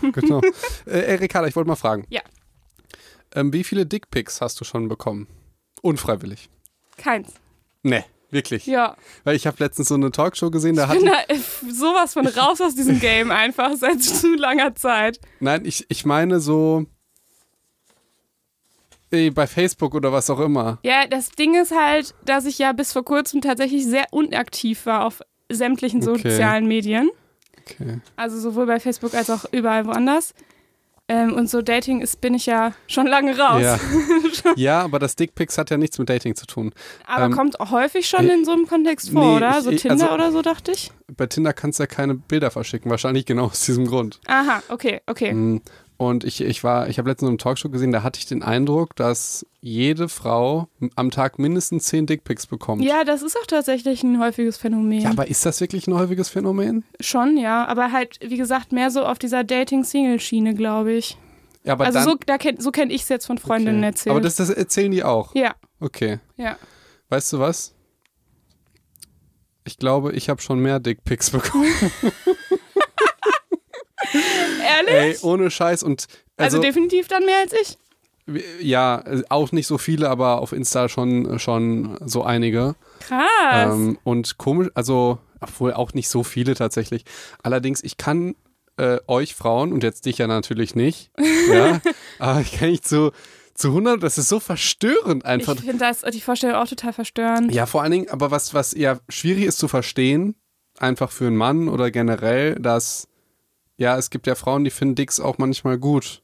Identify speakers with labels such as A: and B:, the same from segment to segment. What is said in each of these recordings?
A: genau. äh, Erika, ich wollte mal fragen.
B: Ja.
A: Ähm, wie viele Dickpics hast du schon bekommen? Unfreiwillig.
B: Keins.
A: Nee, wirklich.
B: Ja.
A: Weil ich habe letztens so eine Talkshow gesehen, da hat.
B: Ich bin da äh, sowas von raus aus diesem Game einfach seit zu langer Zeit.
A: Nein, ich, ich meine so. Ey, bei Facebook oder was auch immer.
B: Ja, das Ding ist halt, dass ich ja bis vor kurzem tatsächlich sehr unaktiv war auf sämtlichen
A: Okay.
B: sozialen Medien.
A: Okay.
B: Also sowohl bei Facebook als auch überall woanders. Ähm, und so Dating ist, bin ich ja schon lange raus.
A: Ja. ja, aber das Dickpics hat ja nichts mit Dating zu tun.
B: Aber
A: Ähm,
B: kommt häufig schon
A: äh,
B: in so einem Kontext vor,
A: nee,
B: oder? So
A: ich-
B: Tinder
A: also-
B: oder so, dachte ich.
A: Bei Tinder kannst du ja keine Bilder verschicken, wahrscheinlich genau aus diesem Grund.
B: Aha, okay, okay.
A: Und ich, ich war, ich habe letztens eine Talkshow gesehen, da hatte ich den Eindruck, dass jede Frau am Tag mindestens zehn Dickpics bekommt.
B: Ja, das ist auch tatsächlich ein häufiges Phänomen.
A: Ja, aber ist das wirklich ein häufiges Phänomen?
B: Schon, ja. Aber halt, wie gesagt, mehr so auf dieser Dating-Single-Schiene, glaube ich.
A: Ja, aber
B: also
A: dann,
B: so, da kenn, so kenne ich es jetzt von Freundinnen
A: okay.
B: erzählt.
A: Aber das, das erzählen die auch.
B: ja,
A: Okay.
B: ja.
A: Weißt du was? Ich glaube, ich habe schon mehr Dickpics bekommen.
B: Ehrlich?
A: Ey, ohne Scheiß. Und
B: also,
A: also,
B: definitiv dann mehr als ich.
A: ja, auch nicht so viele, aber auf Insta schon, schon so einige.
B: Krass.
A: Ähm, und komisch, also, obwohl auch nicht so viele tatsächlich. Allerdings, ich kann äh, euch Frauen, und jetzt dich ja natürlich nicht, ja, aber ich kann nicht zu, zu 100, das ist so verstörend einfach.
B: ich finde das die Vorstellung auch total verstörend.
A: Ja, vor allen Dingen, aber was, was eher schwierig ist zu verstehen, einfach für einen Mann oder generell, dass, ja, es gibt ja Frauen, die finden Dicks auch manchmal gut.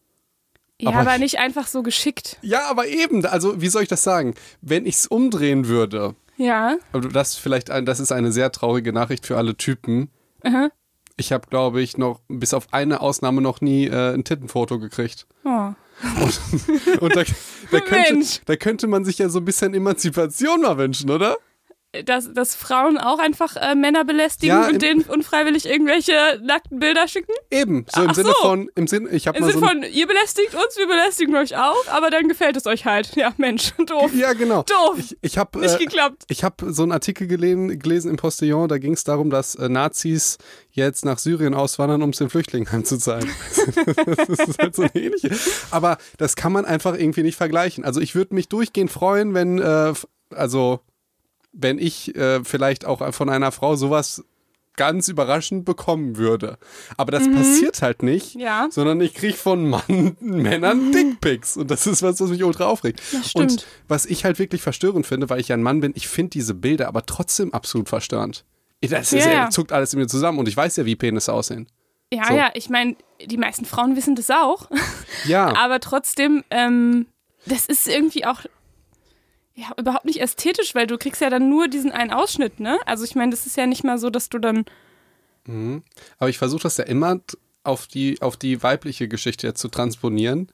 B: Ja,
A: aber
B: aber,
A: ich-
B: nicht einfach so geschickt.
A: Ja, aber eben, also wie soll ich das sagen? Wenn ich es umdrehen würde,
B: Ja.
A: aber das ist vielleicht ein, das ist eine sehr traurige Nachricht für alle Typen.
B: Aha.
A: Ich habe, glaube ich, noch bis auf eine Ausnahme noch nie äh, ein Tittenfoto gekriegt.
B: Oh.
A: Und da, da, könnte,
B: Mensch.
A: da könnte man sich ja so ein bisschen Emanzipation mal wünschen, oder?
B: Dass, dass Frauen auch einfach äh, Männer belästigen
A: Ja,
B: und denen unfreiwillig irgendwelche nackten Bilder schicken?
A: Eben, so im
B: Ach
A: Sinne
B: so.
A: von, im Sinne, ich habe mal
B: Sinne
A: so
B: von, ihr belästigt uns, wir belästigen euch auch, aber dann gefällt es euch halt. Ja, Mensch, doof.
A: Ja, genau.
B: Doof.
A: Ich, ich habe
B: Nicht
A: äh,
B: geklappt.
A: ich hab so einen Artikel gelesen, gelesen im Postillon, da ging es darum, dass äh, Nazis jetzt nach Syrien auswandern, um es den Flüchtlingen heimzuzahlen. das ist halt so eine ähnliche. Aber das kann man einfach irgendwie nicht vergleichen. Also ich würde mich durchgehend freuen, wenn, äh, also wenn ich äh, vielleicht auch von einer Frau sowas ganz überraschend bekommen würde. Aber das passiert halt nicht,
B: Ja.
A: sondern ich kriege von Mann, Männern Dickpics. Und das ist was, was mich ultra aufregt. Und was ich halt wirklich verstörend finde, weil ich ja ein Mann bin, ich finde diese Bilder aber trotzdem absolut verstörend. Das ist,
B: ja.
A: zuckt alles in mir zusammen und ich weiß ja, wie Penisse aussehen.
B: Ja,
A: So.
B: ja, ich meine, die meisten Frauen wissen das auch.
A: Ja,
B: Aber trotzdem, ähm, das ist irgendwie auch ja, überhaupt nicht ästhetisch, weil du kriegst ja dann nur diesen einen Ausschnitt, ne? Also ich meine, das ist ja nicht mal so, dass du dann.
A: aber ich versuche das ja immer auf die, auf die weibliche Geschichte zu transponieren.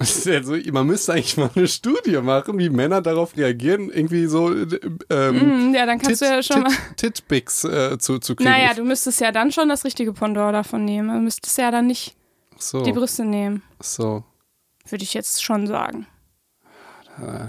A: Ja so, man müsste eigentlich mal eine Studie machen, wie Männer darauf reagieren, irgendwie so äh, ähm,
B: Mm, ja, dann kannst
A: Tit,
B: du ja schon mal.
A: Tit, Titpics äh, zu, zu kriegen.
B: Naja, du müsstest ja dann schon das richtige Pendant davon nehmen. Du müsstest ja dann nicht
A: so,
B: die Brüste nehmen,
A: so.
B: würde ich jetzt schon sagen.
A: Äh,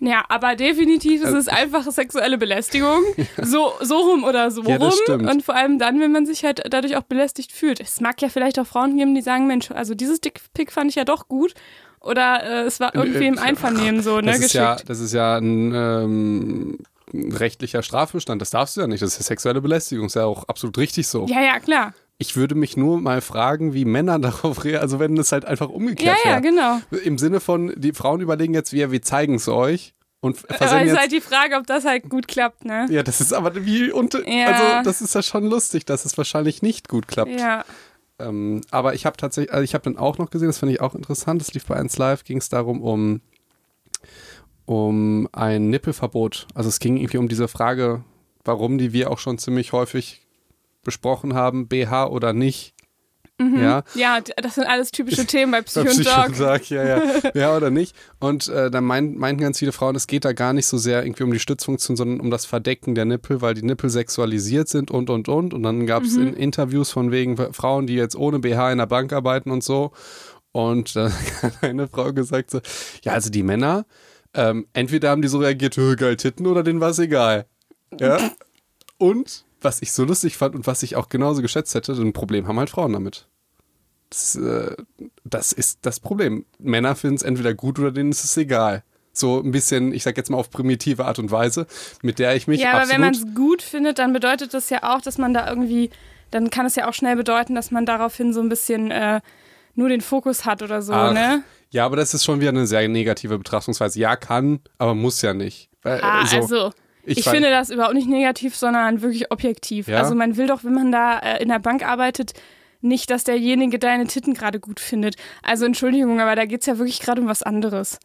B: Ja, aber definitiv ist es einfach sexuelle Belästigung. So, so rum oder so
A: Ja,
B: rum. Und vor allem dann, wenn man sich halt dadurch auch belästigt fühlt. Es mag ja vielleicht auch Frauen geben, die sagen, Mensch, also dieses Dickpick fand ich ja doch gut. Oder äh, es war irgendwie im
A: Äh,
B: Einvernehmen so, ne,
A: das, ist ja,
B: geschickt.
A: das ist ja ein ähm, rechtlicher Strafbestand. Das darfst du ja nicht. Das ist ja sexuelle Belästigung. Ist ja auch absolut richtig so.
B: Ja, ja, klar.
A: Ich würde mich nur mal fragen, wie Männer darauf reagieren. Also wenn es halt einfach
B: Ja,
A: umgekehrt
B: ja,
A: wäre.
B: genau.
A: Im Sinne von, die Frauen überlegen jetzt, wir, wir zeigen es euch und
B: Aber es ist halt die Frage, ob das halt gut klappt, ne?
A: ja, das ist aber wie unter.
B: Ja.
A: Also, das ist ja schon lustig, dass es wahrscheinlich nicht gut klappt.
B: Ja.
A: Ähm, aber ich habe tatsächlich, also ich habe dann auch noch gesehen, das fand ich auch interessant, das lief bei 1 Live, ging es darum, um, um ein Nippelverbot. Also es ging irgendwie um diese Frage, warum die wir auch schon ziemlich häufig besprochen haben, BH oder nicht. Ja,
B: Ja, d- das sind alles typische Themen bei Psycho und Dog.
A: Psychotag, ja, ja, ja oder nicht. Und äh, dann meint, meinten ganz viele Frauen, es geht da gar nicht so sehr irgendwie um die Stützfunktion, sondern um das Verdecken der Nippel, weil die Nippel sexualisiert sind und, und, und. Und dann gab es in Interviews von wegen Frauen, die jetzt ohne BH in der Bank arbeiten und so. Und dann hat eine Frau gesagt so, ja, also die Männer, ähm, entweder haben die so reagiert, "Hö, geil Titten, oder denen war es egal. Ja. Und was ich so lustig fand und was ich auch genauso geschätzt hätte, ein Problem haben halt Frauen damit. Das, äh, das ist das Problem. Männer finden es entweder gut oder denen ist es egal. So ein bisschen, ich sag jetzt mal auf primitive Art und Weise, mit der ich mich
B: Ja, aber wenn man es gut findet, dann bedeutet das ja auch, dass man da irgendwie, dann kann es ja auch schnell bedeuten, dass man daraufhin so ein bisschen äh, nur den Fokus hat oder so,
A: Ach,
B: ne?
A: Ja, aber das ist schon wieder eine sehr negative Betrachtungsweise. Ja, kann, aber muss ja nicht. Weil,
B: Ah,
A: so,
B: also. Ich,
A: weiß-
B: finde das überhaupt nicht negativ, sondern wirklich objektiv.
A: Ja?
B: Also man will doch, wenn man da äh, in der Bank arbeitet, nicht, dass derjenige deine Titten gerade gut findet. Also Entschuldigung, aber da geht es ja wirklich gerade um was anderes.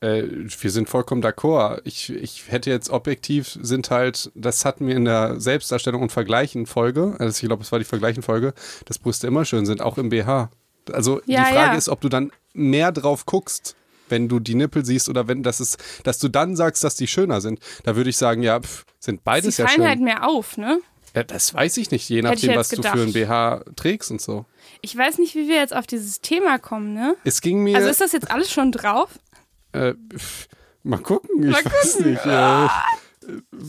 A: Äh, wir sind vollkommen d'accord. Ich, ich hätte jetzt objektiv sind halt, das hatten wir in der Selbstdarstellung und Vergleichen-Folge, also ich glaube, es war die Vergleichen-Folge, dass Brüste immer schön sind, auch im BH. Also
B: Ja,
A: die Frage
B: ja.
A: ist, ob du dann mehr drauf guckst, wenn du die Nippel siehst oder wenn das ist, dass du dann sagst, dass die schöner sind. Da würde ich sagen, ja, pf, sind beides
B: Sie
A: ja
B: fallen
A: schön.
B: halt mehr auf, ne?
A: ja, das weiß ich nicht, je nachdem, was
B: jetzt
A: du für ein
B: gedacht.
A: BH trägst und so.
B: Ich weiß nicht, wie wir jetzt auf dieses Thema kommen, ne?
A: Es ging mir.
B: Also ist das jetzt alles schon drauf?
A: Äh, mal gucken, ich
B: Mal
A: weiß
B: gucken.
A: nicht. Äh,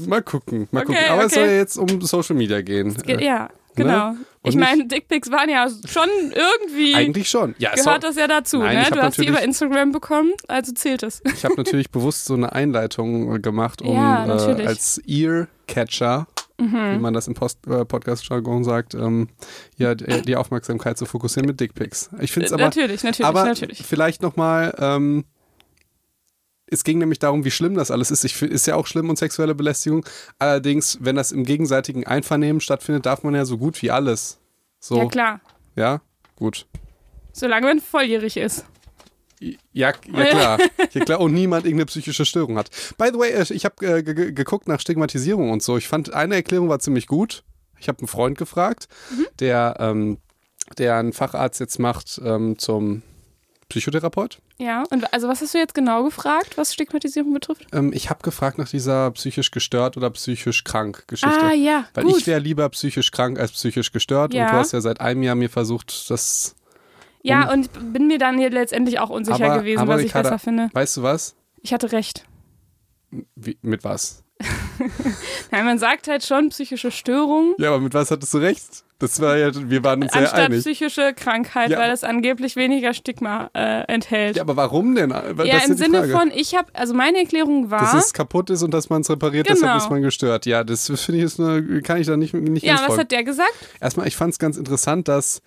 A: mal gucken, mal
B: Okay,
A: gucken. Aber es
B: okay.
A: soll ja jetzt um Social Media gehen.
B: Ge
A: Äh,
B: ja, genau.
A: Und
B: Ich meine, Dickpics waren ja schon irgendwie.
A: Eigentlich schon. Ja,
B: gehört das ja dazu,
A: Nein,
B: ne? Du hast die über Instagram bekommen, also zählt es.
A: ich habe natürlich bewusst so eine Einleitung äh, gemacht, um
B: Ja,
A: äh.
B: Mhm.
A: als Ear-Catcher, wie man das im äh, Podcast-Jargon sagt, ähm, ja, die, die Aufmerksamkeit zu fokussieren mit Dickpics. Ich finde es aber,
B: natürlich, natürlich,
A: aber
B: natürlich.
A: vielleicht nochmal, ähm, es ging nämlich darum, wie schlimm das alles ist. Ich ist ja auch schlimm und sexuelle Belästigung. Allerdings, wenn das im gegenseitigen Einvernehmen stattfindet, darf man ja so gut wie alles. So,
B: Ja, klar.
A: ja, gut.
B: Solange man volljährig ist.
A: Ja, ja klar. ja klar. Und niemand irgendeine psychische Störung hat. By the way, äh, ich habe äh, ge- ge- geguckt nach Stigmatisierung und so. Ich fand eine Erklärung war ziemlich gut. Ich habe einen Freund gefragt,
B: Mhm.
A: der, ähm, der einen Facharzt jetzt macht ähm, zum Psychotherapeut.
B: Ja, und also was hast du jetzt genau gefragt, was Stigmatisierung betrifft?
A: Ähm, ich habe gefragt nach dieser psychisch gestört oder psychisch krank Geschichte.
B: Ah, ja,
A: Weil
B: gut.
A: ich wäre lieber psychisch krank als psychisch gestört. Und
B: Ja.
A: du hast ja seit einem Jahr mir versucht, das.
B: ja, und bin mir dann hier letztendlich auch unsicher
A: Aber-
B: gewesen,
A: aber
B: was ich besser finde.
A: Weißt du was?
B: Ich hatte recht.
A: Wie, mit was?
B: Nein, man sagt halt schon psychische Störung
A: Ja, aber mit was hattest du recht? Das war ja, wir waren uns sehr
B: anstatt
A: einig.
B: psychische Krankheit,
A: Ja,
B: weil es angeblich weniger Stigma äh, enthält.
A: Ja, aber warum denn?
B: Ja,
A: das ist
B: im Sinne
A: Frage.
B: von, ich habe, also meine Erklärung war,
A: dass es kaputt ist und dass man es repariert, deshalb
B: Genau.
A: ist man gestört. Ja, das finde ich ist eine, kann ich da nicht, nicht
B: ja, was hat der gesagt?
A: Erstmal, ich fand es ganz interessant, dass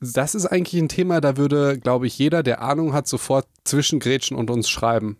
A: das ist eigentlich ein Thema, da würde, glaube ich, jeder, der Ahnung hat, sofort zwischen Gretchen und uns schreiben.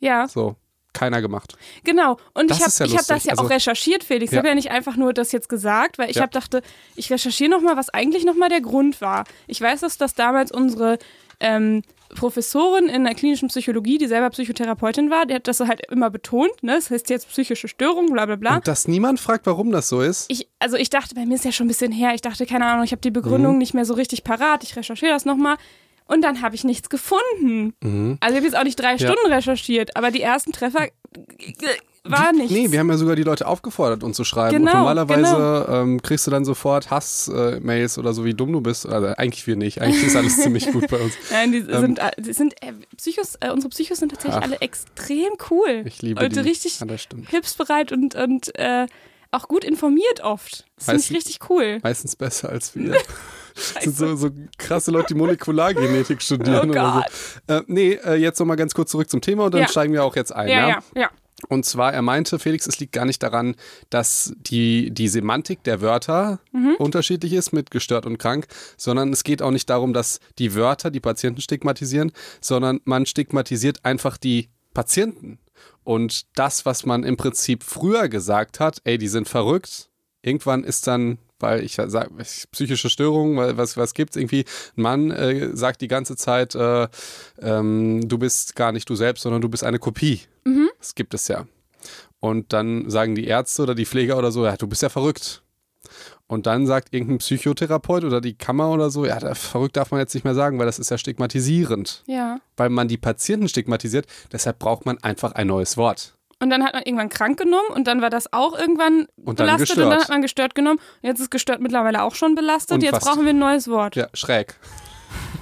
B: Ja,
A: So, keiner gemacht.
B: genau. Und
A: Das
B: ich habe
A: ja
B: ich hab das ja auch
A: Also-
B: recherchiert, Felix. Ich
A: Ja.
B: habe ja nicht einfach nur das jetzt gesagt, weil ich
A: Ja.
B: habe dachte, ich recherchiere nochmal, was eigentlich nochmal der Grund war. Ich weiß, dass das damals unsere ähm, Professorin in der klinischen Psychologie, die selber Psychotherapeutin war, die hat das halt immer betont, ne? Das heißt jetzt psychische Störung, bla bla bla.
A: Und dass niemand fragt, warum das so ist.
B: ich, also ich dachte, bei mir ist ja schon ein bisschen her, ich dachte, keine Ahnung, ich habe die Begründung
A: Mhm.
B: nicht mehr so richtig parat, ich recherchiere das nochmal. Und dann habe ich nichts gefunden. Also ich habe jetzt auch nicht drei
A: Mhm. Ja.
B: Stunden recherchiert, aber die ersten Treffer war nichts.
A: Nee, wir haben ja sogar die Leute aufgefordert, uns zu schreiben.
B: Genau,
A: und normalerweise ähm, kriegst du dann sofort Hass-Mails oder so, wie dumm du bist. Also eigentlich wir nicht. Eigentlich ist alles ziemlich gut bei uns.
B: Nein, die sind, äh, die sind äh, Psychos, äh, unsere Psychos sind tatsächlich
A: Ach.
B: alle extrem cool.
A: Ich liebe
B: und
A: die.
B: richtig
A: Ja,
B: hilfsbereit und, und äh, auch gut informiert oft. Das finde ich richtig cool.
A: Meistens besser als wir. Das sind so, so krasse Leute, die Molekulargenetik studieren.
B: Oh
A: oder so. Äh, nee, äh, jetzt nochmal ganz kurz zurück zum Thema und dann
B: Ja.
A: steigen wir auch jetzt ein.
B: Ja, ja, ja.
A: Und zwar, er meinte, Felix, es liegt gar nicht daran, dass die, die Semantik der Wörter
B: Mhm.
A: unterschiedlich ist mit gestört und krank, sondern es geht auch nicht darum, dass die Wörter die Patienten stigmatisieren, sondern man stigmatisiert einfach die Patienten. Und das, was man im Prinzip früher gesagt hat, ey, die sind verrückt, irgendwann ist dann, weil ich sage, psychische Störungen, weil was, was gibt's irgendwie, ein Mann äh, sagt die ganze Zeit, äh, ähm, du bist gar nicht du selbst, sondern du bist eine Kopie. Das gibt es ja. Und dann sagen die Ärzte oder die Pfleger oder so, ja, du bist ja verrückt. Und dann sagt irgendein Psychotherapeut oder die Kammer oder so, ja, verrückt darf man jetzt nicht mehr sagen, weil das ist ja stigmatisierend.
B: ja.
A: Weil man die Patienten stigmatisiert, deshalb braucht man einfach ein neues Wort.
B: Und dann hat man irgendwann krank genommen und dann war das auch irgendwann
A: Und
B: belastet und
A: gestört.
B: dann hat man gestört genommen. Und jetzt ist gestört mittlerweile auch schon belastet.
A: Und
B: jetzt brauchen wir ein neues Wort.
A: Ja, schräg.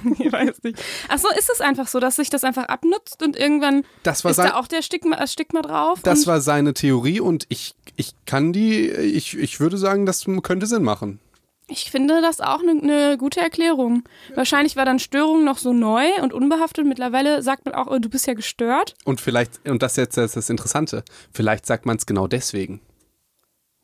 B: ich weiß nicht. Ach so, ist es einfach so, dass sich das einfach abnutzt und irgendwann
A: Das war
B: ist
A: sein,
B: da auch der Stigma, Stigma drauf?
A: das
B: und
A: war seine Theorie und ich, ich kann die, ich, ich würde sagen, das könnte Sinn machen.
B: Ich finde das auch eine ne gute Erklärung. Wahrscheinlich war dann Störung noch so neu und unbehaftet. Mittlerweile sagt man auch, oh, du bist ja gestört.
A: Und vielleicht, und das ist jetzt das, das Interessante, vielleicht sagt man es genau deswegen.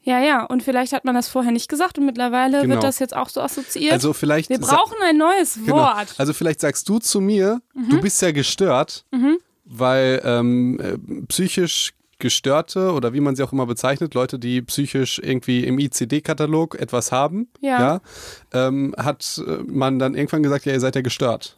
B: Ja, ja, und vielleicht hat man das vorher nicht gesagt und mittlerweile
A: Genau.
B: wird das jetzt auch so assoziiert.
A: Also vielleicht.
B: Wir brauchen ein neues
A: Genau.
B: Wort. Mhm.
A: Also vielleicht sagst du zu mir, du bist ja gestört, weil ähm, äh, psychisch Gestörte oder wie man sie auch immer bezeichnet, Leute, die psychisch irgendwie im ICD-Katalog etwas haben,
B: Ja.
A: ähm, hat äh, man dann irgendwann gesagt, ja, ihr seid ja gestört.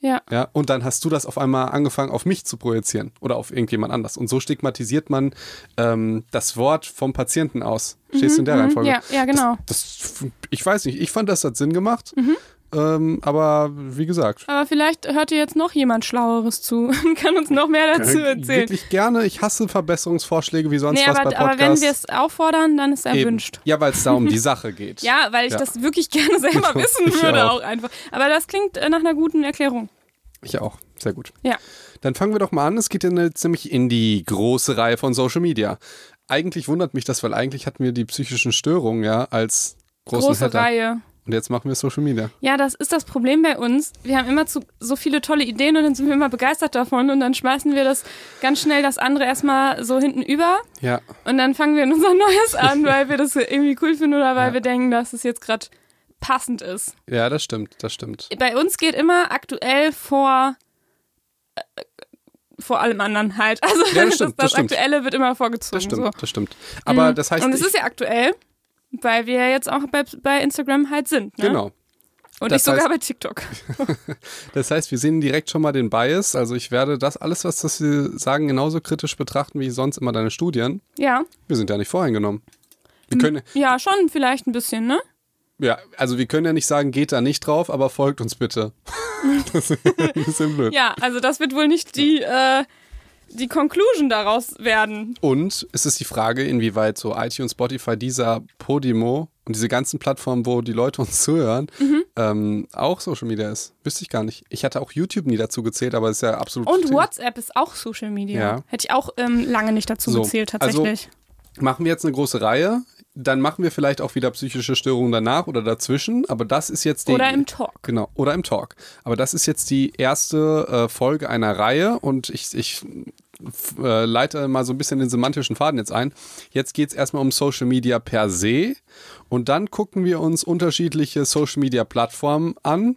B: Ja.
A: Ja, und dann hast du das auf einmal angefangen, auf mich zu projizieren oder auf irgendjemand anders. Und so stigmatisiert man ähm, das Wort vom Patienten aus. Stehst du in der Reihenfolge?
B: Mhm, Ja, ja, genau.
A: Das, ich weiß nicht, ich fand, das hat Sinn gemacht.
B: Mhm.
A: Ähm, aber wie gesagt,
B: Aber vielleicht hört dir jetzt noch jemand Schlaueres zu und kann uns noch mehr dazu
A: äh,
B: erzählen.
A: wirklich gerne. Ich hasse Verbesserungsvorschläge wie sonst
B: Nee,
A: was
B: aber,
A: bei
B: aber wenn
A: Podcasts.
B: wir es auffordern, dann ist
A: Eben.
B: erwünscht.
A: Ja, weil es da um die Sache geht.
B: Ja, weil ich
A: Ja.
B: das wirklich gerne selber wissen
A: Ich
B: würde
A: auch.
B: auch einfach. Aber das klingt äh, nach einer guten Erklärung.
A: Ich auch. Sehr gut.
B: Ja.
A: Dann fangen wir doch mal an. Es geht ja eine, ziemlich in die große Reihe von Social Media. Eigentlich wundert mich das, weil eigentlich hatten wir die psychischen Störungen ja als großen
B: Große
A: Header.
B: Reihe.
A: Und jetzt machen wir Social Media.
B: Ja, das ist das Problem bei uns. Wir haben immer zu, so viele tolle Ideen und dann sind wir immer begeistert davon und dann schmeißen wir das ganz schnell das andere erstmal so hinten über
A: Ja.
B: und dann fangen wir in unser Neues an, weil wir das irgendwie cool finden oder weil
A: Ja.
B: wir denken, dass es jetzt gerade passend ist.
A: Ja, das stimmt, das stimmt.
B: Bei uns geht immer aktuell vor äh, vor allem anderen halt. Also
A: Ja, das stimmt,
B: das,
A: das stimmt.
B: Aktuelle wird immer vorgezogen.
A: Das stimmt,
B: So.
A: das stimmt. Aber
B: Mhm.
A: das heißt,
B: und es ist ja aktuell, weil wir jetzt auch bei, bei Instagram halt sind. Ne?
A: genau.
B: Und
A: Das
B: ich sogar
A: heißt-
B: bei TikTok.
A: Das heißt, wir sehen direkt schon mal den Bias. Also ich werde das alles, was das wir sagen, genauso kritisch betrachten wie sonst immer deine Studien.
B: Ja.
A: Wir sind ja nicht voreingenommen. Wir können,
B: Ja, schon vielleicht ein bisschen, ne?
A: ja, also wir können ja nicht sagen, geht da nicht drauf, aber folgt uns bitte. das ist ein bisschen blöd.
B: Ja, also das wird wohl nicht die, äh, die Conclusion daraus werden.
A: Und es ist die Frage, inwieweit so iTunes, Spotify, dieser Podimo und diese ganzen Plattformen, wo die Leute uns zuhören,
B: Mhm.
A: ähm, auch Social Media ist. Wüsste ich gar nicht. Ich hatte auch YouTube nie dazu gezählt, aber es ist ja absolut.
B: Und WhatsApp ist auch Social Media.
A: Ja.
B: Hätte ich auch ähm, lange nicht dazu
A: So,
B: gezählt,
A: also-
B: tatsächlich.
A: Machen wir jetzt eine große Reihe. Dann machen wir vielleicht auch wieder psychische Störungen danach oder dazwischen. Aber das ist jetzt die.
B: Oder im Talk.
A: Genau, oder im Talk. Aber das ist jetzt die erste äh, Folge einer Reihe und ich, ich äh, leite mal so ein bisschen den semantischen Faden jetzt ein. Jetzt geht es erstmal um Social Media per se und dann gucken wir uns unterschiedliche Social Media Plattformen an.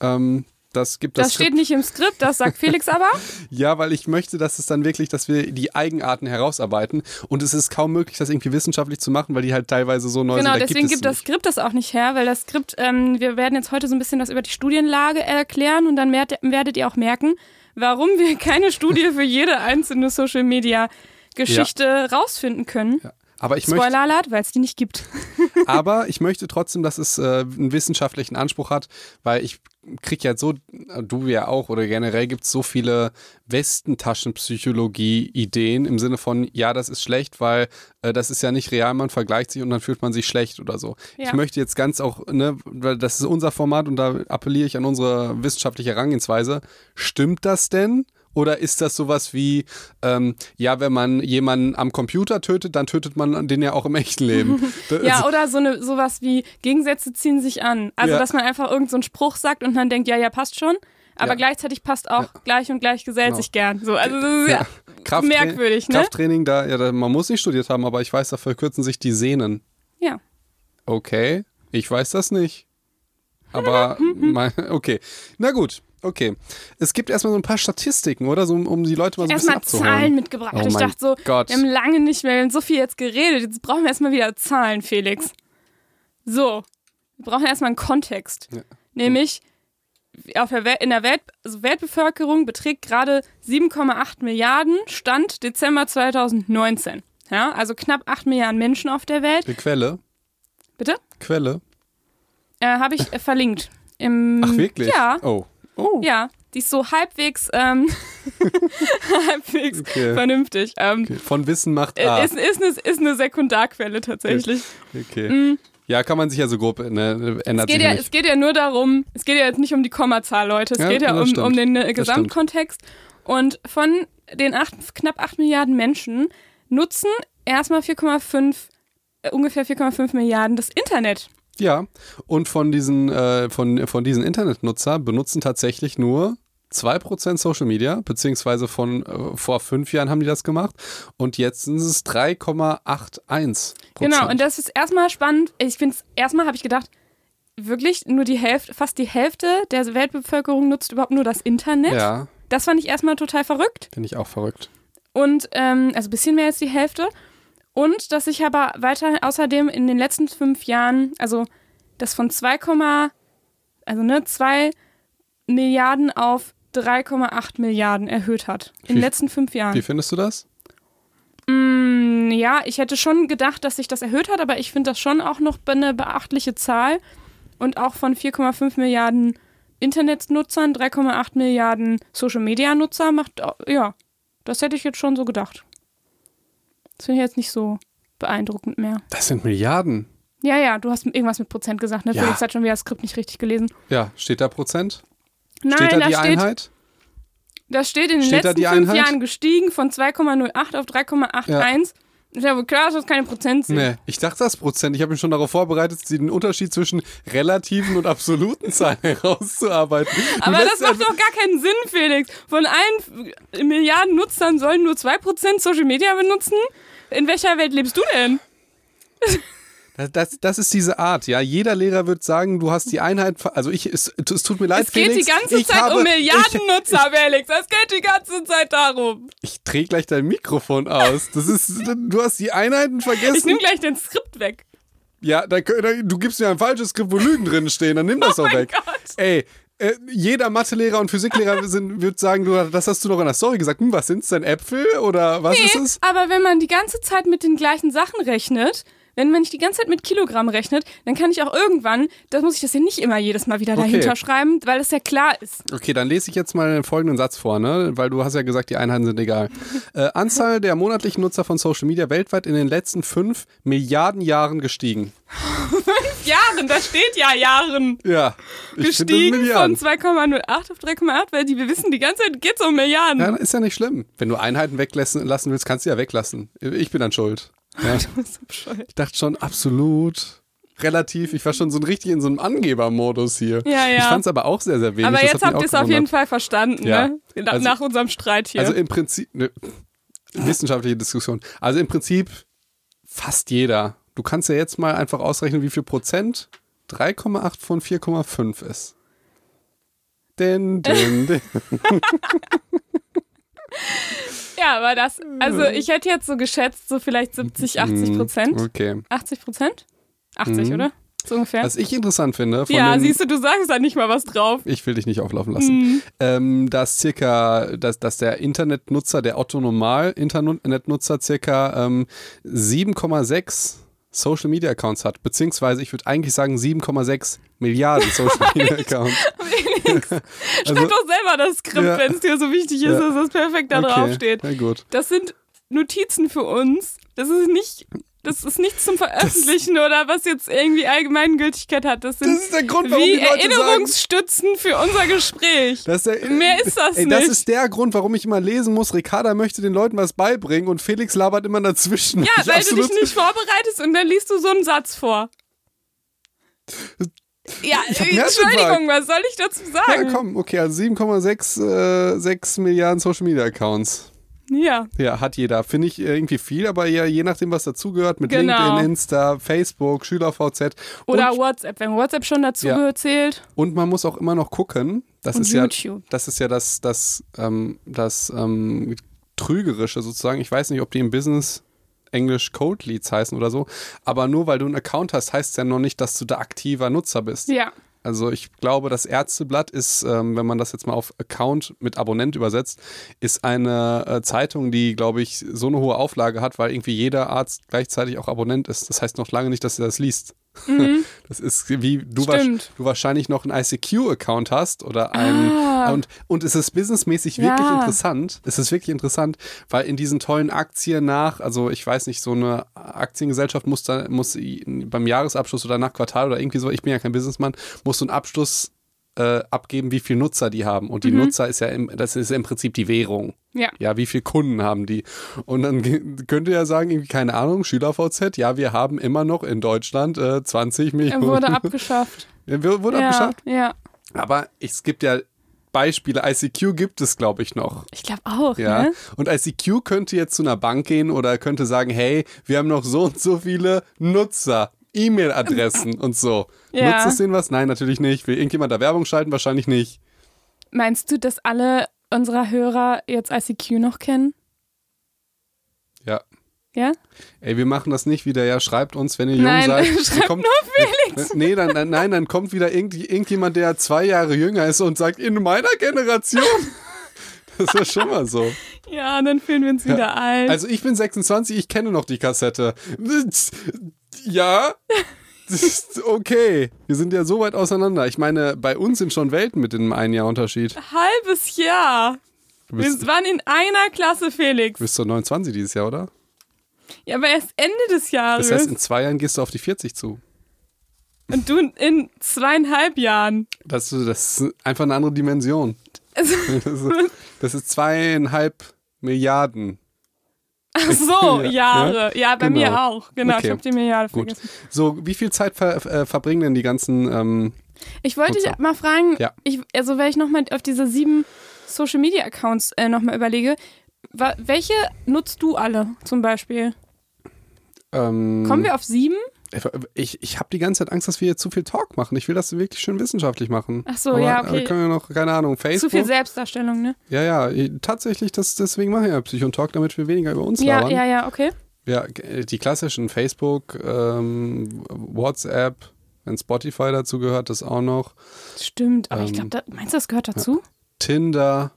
A: Ähm, das gibt das,
B: Das steht nicht im Skript, das sagt Felix aber.
A: ja, weil ich möchte, dass es dann wirklich, dass wir die Eigenarten herausarbeiten. Und es ist kaum möglich, das irgendwie wissenschaftlich zu machen, weil die halt teilweise so neu
B: Genau,
A: sind. Da
B: deswegen
A: gibt,
B: gibt das Skript das auch nicht her, weil das Skript, ähm, wir werden jetzt heute so ein bisschen was über die Studienlage erklären und dann werdet, ihr auch merken, warum wir keine Studie für jede einzelne Social Media Geschichte rausfinden können.
A: Ja. Aber ich möchte,
B: Spoiler Alert, weil es die nicht gibt.
A: Aber ich möchte trotzdem, dass es äh, einen wissenschaftlichen Anspruch hat, weil ich krieg ja so, du ja auch oder generell gibt es so viele Westentaschenpsychologie-Ideen im Sinne von, ja, das ist schlecht, weil äh, das ist ja nicht real, man vergleicht sich und dann fühlt man sich schlecht oder so.
B: Ja.
A: Ich möchte jetzt ganz auch, ne, weil das ist unser Format und da appelliere ich an unsere wissenschaftliche Herangehensweise. Stimmt das denn? Oder ist das sowas wie, ähm, ja, wenn man jemanden am Computer tötet, dann tötet man den ja auch im echten Leben?
B: Ja, oder so eine, sowas wie Gegensätze ziehen sich an. Also,
A: Ja.
B: dass man einfach irgendeinen so einen Spruch sagt und dann denkt, ja, ja, passt schon. Aber
A: Ja.
B: gleichzeitig passt auch gleich und gleich gesellt
A: Genau.
B: sich gern. So, also das ist ja,
A: Krafttra-
B: merkwürdig, ne?
A: Krafttraining, da, ja, da, man muss nicht studiert haben, aber ich weiß, da verkürzen sich die Sehnen.
B: ja.
A: Okay, ich weiß das nicht. Aber, mein, okay. Na gut, okay. Es gibt erstmal so ein paar Statistiken, oder? So, um, um die Leute mal so ein bisschen
B: Erstmal. Zahlen mitgebracht.
A: Oh
B: ich dachte so,
A: Gott.
B: wir haben lange nicht mehr so viel jetzt geredet. Jetzt brauchen wir erstmal wieder Zahlen, Felix. So, wir brauchen erstmal einen Kontext.
A: Ja.
B: Nämlich, auf der Welt, in der Welt, also Weltbevölkerung beträgt gerade 7,8 Milliarden, Stand Dezember 2019. Ja, also knapp 8 Milliarden Menschen auf der Welt.
A: Die Quelle?
B: Bitte?
A: Quelle?
B: Äh, Habe ich äh, verlinkt. Im,
A: Ach, wirklich?
B: Ja,
A: Oh. Oh.
B: ja. Die ist so halbwegs, ähm, halbwegs
A: Okay.
B: vernünftig. Ähm,
A: Okay. Von Wissen macht
B: Äh,
A: A.
B: Ist, ist, eine, ist eine Sekundarquelle tatsächlich.
A: Okay.
B: Mm,
A: Ja, kann man sich ja so grob, ne, ändert
B: Es geht, ja,
A: nicht.
B: es geht ja nur darum, es geht ja jetzt nicht um die Kommazahl, Leute. Es
A: Ja,
B: geht ja um,
A: stimmt.
B: um den äh, Gesamtkontext. Und von den acht, knapp 8 Milliarden Menschen nutzen erstmal 4,5, äh, ungefähr 4,5 Milliarden das Internet.
A: Ja, und von diesen, äh, von, von diesen Internetnutzer benutzen tatsächlich nur 2% Social Media, beziehungsweise von äh, vor fünf Jahren haben die das gemacht und jetzt sind es 3,81%.
B: Genau, und das ist erstmal spannend. Ich finde es, erstmal habe ich gedacht, wirklich nur die Hälfte, fast die Hälfte der Weltbevölkerung nutzt überhaupt nur das Internet.
A: Ja,
B: Das fand ich erstmal total verrückt.
A: finde ich auch verrückt.
B: Und, ähm, also ein bisschen mehr als die Hälfte. Und dass sich aber weiter außerdem in den letzten fünf Jahren, also das von 2, also ne, 2 Milliarden auf 3,8 Milliarden erhöht hat. In den
A: Wie-
B: letzten fünf
A: Wie
B: Jahren.
A: findest du das?
B: Mm, ja, ich hätte schon gedacht, dass sich das erhöht hat, aber ich finde das schon auch noch eine beachtliche Zahl. Und auch von 4,5 Milliarden Internetnutzern, 3,8 Milliarden Social-Media-Nutzer macht, ja, das hätte ich jetzt schon so gedacht. Das finde ich jetzt nicht so beeindruckend mehr.
A: Das sind Milliarden.
B: Ja, ja, du hast irgendwas mit Prozent gesagt, ne?
A: Ja.
B: Felix hat schon wieder das Skript nicht richtig gelesen.
A: Ja, steht da Prozent?
B: Nein,
A: steht da
B: da
A: die
B: steht,
A: Einheit?
B: das steht in den
A: Steht
B: letzten fünf? Jahren gestiegen von 2,08 auf 3,81. Ist ja wohl klar, dass das keine Prozent sind.
A: Nee, ich dachte das Prozent. Ich habe mich schon darauf vorbereitet, den Unterschied zwischen relativen und absoluten Zahlen herauszuarbeiten. Du
B: Aber das macht doch gar keinen Sinn, Felix. Von allen Milliarden Nutzern sollen nur 2% Social Media benutzen? In welcher Welt lebst du denn?
A: Das, das, das ist diese Art, ja. Jeder Lehrer wird sagen, du hast die Einheit, also ich, es, es tut mir leid,
B: Es geht
A: Felix.
B: die ganze
A: ich
B: Zeit
A: habe,
B: um Milliarden Nutzer, Felix. Es geht die ganze Zeit darum.
A: Ich, ich drehe gleich dein Mikrofon aus. Das ist, du hast die Einheiten
B: Ich
A: vergessen.
B: nehme gleich dein Skript weg.
A: Ja, da, da, du gibst mir ein falsches Skript, wo Lügen drin stehen, dann nimm das doch
B: Oh mein
A: weg.
B: Gott.
A: Ey, äh, jeder Mathelehrer und Physiklehrer sind, wird sagen, du, das hast du noch in der Story gesagt. Hm, was sind's denn Äpfel oder was ist es?
B: Aber wenn man die ganze Zeit mit den gleichen Sachen rechnet, wenn man nicht die ganze Zeit mit Kilogramm rechnet, dann kann ich auch irgendwann, da muss ich das ja nicht immer jedes Mal wieder
A: Okay.
B: dahinter schreiben, weil das ja klar ist.
A: Okay, dann lese ich jetzt mal den folgenden Satz vor, ne? Weil du hast ja gesagt, die Einheiten sind egal. Äh, Anzahl der monatlichen Nutzer von Social Media weltweit in den letzten fünf Milliarden Jahren gestiegen.
B: Jahren, da steht ja Jahren.
A: Ja. Das
B: Gestiegen von
A: Milliarden.
B: 2,08 auf 3,8, weil die, wir wissen, die ganze Zeit geht's um Milliarden.
A: Ja, ist ja nicht schlimm. Wenn du Einheiten weglassen lassen willst, kannst du ja weglassen. Ich bin dann schuld. Ja.
B: So.
A: Ich dachte schon, absolut. Relativ. Ich war schon so richtig in so einem Angebermodus hier.
B: Ja, ja.
A: Ich fand es aber auch sehr, sehr wenig.
B: Aber jetzt habt ihr es auf jeden. Fall verstanden,
A: Ja.
B: ne? Na,
A: Also-
B: Nach unserem Streit hier.
A: Also im Prinzip, ne, wissenschaftliche Diskussion. Also im Prinzip fast jeder. Du kannst ja jetzt mal einfach ausrechnen, wie viel Prozent 3,8 von 4,5 ist. Denn, denn, denn.
B: Ja, aber das, also ich hätte jetzt so geschätzt, so vielleicht 70, 80 Prozent.
A: Okay.
B: 80 Prozent? 80,
A: Mhm.
B: oder? So ungefähr.
A: Was ich interessant finde, von
B: ja,
A: den,
B: siehst du, du sagst da nicht mal was drauf.
A: ich will dich nicht auflaufen lassen,
B: Mhm.
A: ähm, dass circa, dass, dass der Internetnutzer, der Otto Normal Internetnutzer circa ähm, 7,6 Social Media Accounts hat, beziehungsweise ich würde eigentlich sagen 7,6 Milliarden Social Media Accounts.
B: Schreib doch selber das Skript,
A: Ja.
B: wenn es dir so wichtig ist,
A: Ja.
B: dass das perfekt da drauf steht.
A: Na gut.
B: Das sind Notizen für uns. Das ist nicht, das ist nichts zum Veröffentlichen oder was jetzt irgendwie Allgemeingültigkeit hat. Das sind
A: Das ist der Grund, warum
B: wie
A: die Leute sagen,
B: Erinnerungsstützen für unser Gespräch.
A: das ist der,
B: Mehr ist das
A: ey,
B: nicht.
A: Das ist der Grund, warum ich immer lesen muss. Ricarda möchte den Leuten was beibringen und Felix labert immer dazwischen.
B: ja, weil du dich nicht vorbereitest und dann liest du so einen Satz vor. Ja. Entschuldigung, was soll ich dazu
A: Ja,
B: sagen?
A: komm, okay, also 7,6 äh, 6 Milliarden Social Media Accounts.
B: Ja,
A: Ja, hat jeder. Finde ich irgendwie viel, aber ja, je nachdem, was dazugehört, mit
B: Genau.
A: LinkedIn, Insta, Facebook, SchülerVZ.
B: oder
A: und,
B: WhatsApp, wenn WhatsApp schon dazu
A: Ja.
B: zählt.
A: und man muss auch immer noch gucken. Das
B: Und
A: ist ja,
B: YouTube.
A: das ist ja das, das, ähm, das ähm, Trügerische sozusagen. Ich weiß nicht, ob die im Business Englisch Code Leads heißen oder so, aber nur weil du einen Account hast, heißt es ja noch nicht, dass du da aktiver Nutzer bist.
B: Ja,
A: Also ich glaube, das Ärzteblatt ist, ähm, wenn man das jetzt mal auf Account mit Abonnent übersetzt, ist eine äh, Zeitung, die, glaube ich, so eine hohe Auflage hat, weil irgendwie jeder Arzt gleichzeitig auch Abonnent ist. Das heißt noch lange nicht, dass er das liest. Das ist wie du,
B: Mhm. Stimmt.
A: du wahrscheinlich noch einen ICQ-Account hast oder einen.
B: Ah.
A: Und, und es ist businessmäßig wirklich
B: Ja.
A: interessant. Es ist wirklich interessant, weil in diesen tollen Aktien nach, also ich weiß nicht, so eine Aktiengesellschaft muss, da, muss beim Jahresabschluss oder nach Quartal oder irgendwie so, ich bin ja kein Businessman, muss so einen Abschluss äh, abgeben, wie viel Nutzer die haben. Und die Nutzer ist ja im, das ist im Prinzip die Währung.
B: Ja.
A: Ja, wie viele Kunden haben die? Und dann könnte ja sagen, irgendwie, keine Ahnung, SchülerVZ, ja, wir haben immer noch in Deutschland äh, 20
B: Er
A: Millionen.
B: wurde abgeschafft.
A: Wurde
B: ja,
A: abgeschafft?
B: ja.
A: Aber es gibt ja Beispiele, ICQ gibt es, glaube ich, noch.
B: Ich glaube auch,
A: Ja.
B: ne?
A: Und ICQ könnte jetzt zu einer Bank gehen oder könnte sagen, hey, wir haben noch so und so viele Nutzer. E-Mail-Adressen und so.
B: Ja.
A: Nutzt es denen was? Nein, natürlich nicht. Will irgendjemand da Werbung schalten? Wahrscheinlich nicht.
B: Meinst du, dass alle unserer Hörer jetzt ICQ noch kennen?
A: Ja.
B: Ja?
A: Ey, wir machen das nicht wieder. Ja, schreibt uns, wenn ihr jung
B: Nein,
A: seid.
B: schreibt
A: kommt,
B: nur Felix.
A: Nee, dann, dann, nein, dann kommt wieder irgend, irgendjemand, der zwei Jahre jünger ist und sagt, in meiner Generation. Das ist ja schon mal so.
B: Ja, dann fühlen wir uns wieder alt.
A: Also ich bin 26, ich kenne noch die Kassette. Ja, das ist okay. Wir sind ja so weit auseinander. Ich meine, bei uns sind schon Welten mit dem einen Jahr Unterschied.
B: Halbes Jahr. Wir waren in einer Klasse, Felix.
A: du bist so 29 dieses Jahr, oder?
B: Ja, aber erst Ende des Jahres.
A: Das heißt, in zwei Jahren gehst du auf die 40 zu.
B: Und du in zweieinhalb Jahren.
A: Das, das ist einfach eine andere Dimension. Das ist, das ist zweieinhalb Milliarden.
B: Ach so,
A: Ja,
B: Jahre. Ja, bei
A: Genau.
B: mir auch. Genau,
A: Okay.
B: ich habe die Milliarde
A: Gut.
B: vergessen.
A: So, wie viel Zeit ver, äh, verbringen denn die ganzen ähm,
B: Ich wollte dich
A: Nutzer.
B: mal fragen,
A: Ja.
B: ich, also wenn ich nochmal auf diese sieben Social Media Accounts äh, nochmal überlege, welche nutzt du alle zum Beispiel?
A: ähm,
B: Kommen wir auf sieben?
A: Ich, ich habe die ganze Zeit Angst, dass wir jetzt zu viel Talk machen. Ich will das wirklich schön wissenschaftlich machen.
B: Ach so,
A: Aber,
B: ja, okay.
A: äh, können wir noch, keine Ahnung,
B: Zu
A: Facebook?
B: viel Selbstdarstellung, ne?
A: ja, ja, tatsächlich, das, deswegen machen wir ja Psycho und Talk, damit wir weniger über uns
B: Ja,
A: labern.
B: ja, ja, okay.
A: Ja, g- die klassischen Facebook, ähm, WhatsApp, wenn Spotify dazu gehört, das auch noch.
B: Stimmt, aber ich
A: Ähm,
B: glaube, meinst du, das gehört dazu?
A: Tinder.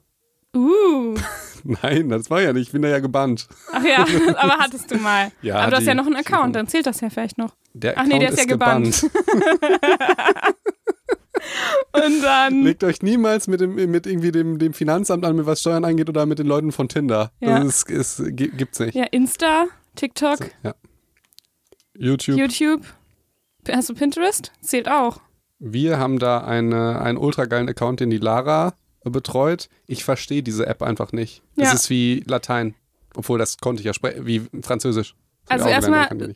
B: Uh,
A: Nein, das war ja nicht, ich bin da ja gebannt.
B: ach ja, aber hattest du mal.
A: Ja,
B: aber du hast ja noch einen Account, dann zählt das ja vielleicht noch.
A: Der
B: Ach nee, der
A: Account
B: ist ja gebannt. Und dann,
A: Legt euch niemals mit, dem, mit irgendwie dem, dem Finanzamt an, mit was Steuern angeht oder mit den Leuten von Tinder.
B: Ja.
A: Das ist, ist, gi- gibt's nicht.
B: ja, Insta, TikTok,
A: Ja. YouTube.
B: YouTube. Hast du Pinterest? Zählt auch.
A: Wir haben da eine, einen ultra geilen Account, den die Lara betreut. Ich verstehe diese App einfach nicht. Das
B: Ja.
A: ist wie Latein. Obwohl, das konnte ich ja sprechen, wie Französisch. Das
B: Also erstmal-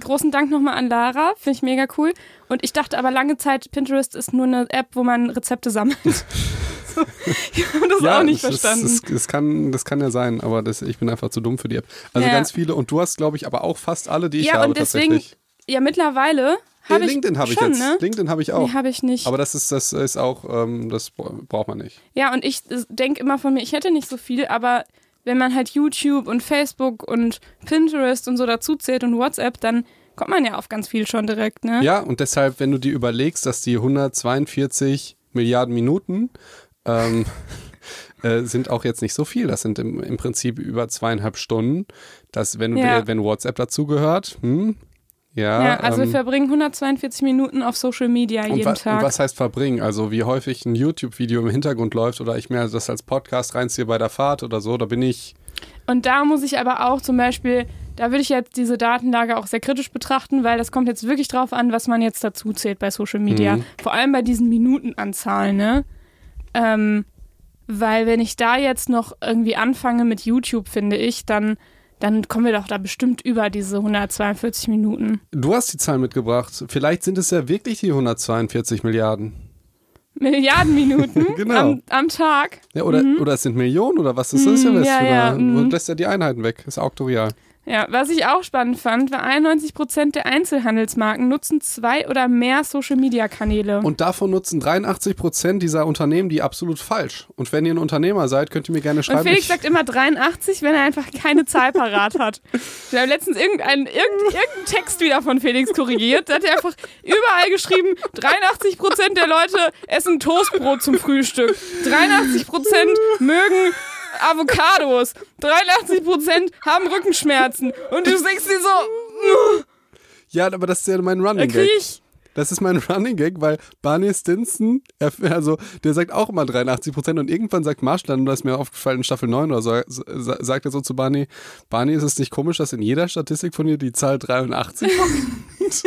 B: Großen Dank nochmal an Lara, finde ich mega cool. Und ich dachte aber lange Zeit, Pinterest ist nur eine App, wo man Rezepte sammelt. so, ich habe das auch nicht
A: ist-
B: verstanden.
A: Es, es kann, das kann ja sein, aber das, ich bin einfach zu dumm für die App. Also
B: Ja.
A: ganz viele, und du hast, glaube ich, aber auch fast alle, die ich
B: Ja,
A: habe
B: und deswegen
A: tatsächlich.
B: ja, mittlerweile ich
A: LinkedIn habe ich jetzt.
B: ne?
A: LinkedIn habe ich auch.
B: Nee, habe ich nicht.
A: aber das ist, das ist auch, ähm, das braucht man nicht.
B: Ja, und ich denke immer von mir, ich hätte nicht so viel, aber wenn man halt YouTube und Facebook und Pinterest und so dazu zählt und WhatsApp, dann kommt man ja auf ganz viel schon direkt, ne?
A: Ja, und deshalb, wenn du dir überlegst, dass die 142 Milliarden Minuten ähm, äh, sind auch jetzt nicht so viel. Das sind im, im Prinzip über zweieinhalb Stunden. Das, wenn, du
B: Ja.
A: dir, wenn WhatsApp dazugehört, hm, ja.
B: Ja, also
A: ähm,
B: wir verbringen 142 Minuten auf Social Media jeden
A: wa
B: Tag.
A: und was heißt verbringen? Also wie häufig ein YouTube-Video im Hintergrund läuft oder ich mir das als Podcast reinziehe bei der Fahrt oder so, da bin ich.
B: Und da muss ich aber auch zum Beispiel, da würde ich jetzt diese Datenlage auch sehr kritisch betrachten, weil das kommt jetzt wirklich drauf an, was man jetzt dazu zählt bei Social Media.
A: Mhm.
B: Vor allem bei diesen Minutenanzahlen, ne? Ähm, weil wenn ich da jetzt noch irgendwie anfange mit YouTube, finde ich, dann, dann kommen wir doch da bestimmt über diese 142 Minuten.
A: Du hast die Zahl mitgebracht. Vielleicht sind es ja wirklich die 142 Milliarden.
B: Milliarden Minuten
A: Genau.
B: am, am Tag.
A: Ja, oder, oder es sind Millionen oder was ist das?
B: Mhm,
A: ja,
B: ja, ja,
A: oder,
B: mhm.
A: Du lässt ja die Einheiten weg. Ist auktorial.
B: Ja, was ich auch spannend fand, war 91 Prozent der Einzelhandelsmarken nutzen zwei oder mehr Social-Media-Kanäle.
A: Und davon nutzen 83 Prozent dieser Unternehmen die absolut falsch. Und wenn ihr ein Unternehmer seid, könnt ihr mir gerne schreiben.
B: Und Felix sagt immer 83, wenn er einfach keine Zahl parat hat. Ich habe letztens irgendeinen irgendein, irgendeinen Text wieder von Felix korrigiert. Da hat er einfach überall geschrieben, 83 Prozent der Leute essen Toastbrot zum Frühstück. 83 Prozent mögen Avocados. 83 Prozent haben Rückenschmerzen. Und du denkst dir so,
A: Ja, aber das ist ja mein Running Gag.
B: ich.
A: Das ist mein Running Gag, weil Barney Stinson, er, also der sagt auch immer 83 Prozent und irgendwann sagt Marshall, und das ist mir aufgefallen in Staffel 9 oder so, sa- sagt er so zu Barney, Barney, ist es nicht komisch, dass in jeder Statistik von dir die Zahl 83 kommt?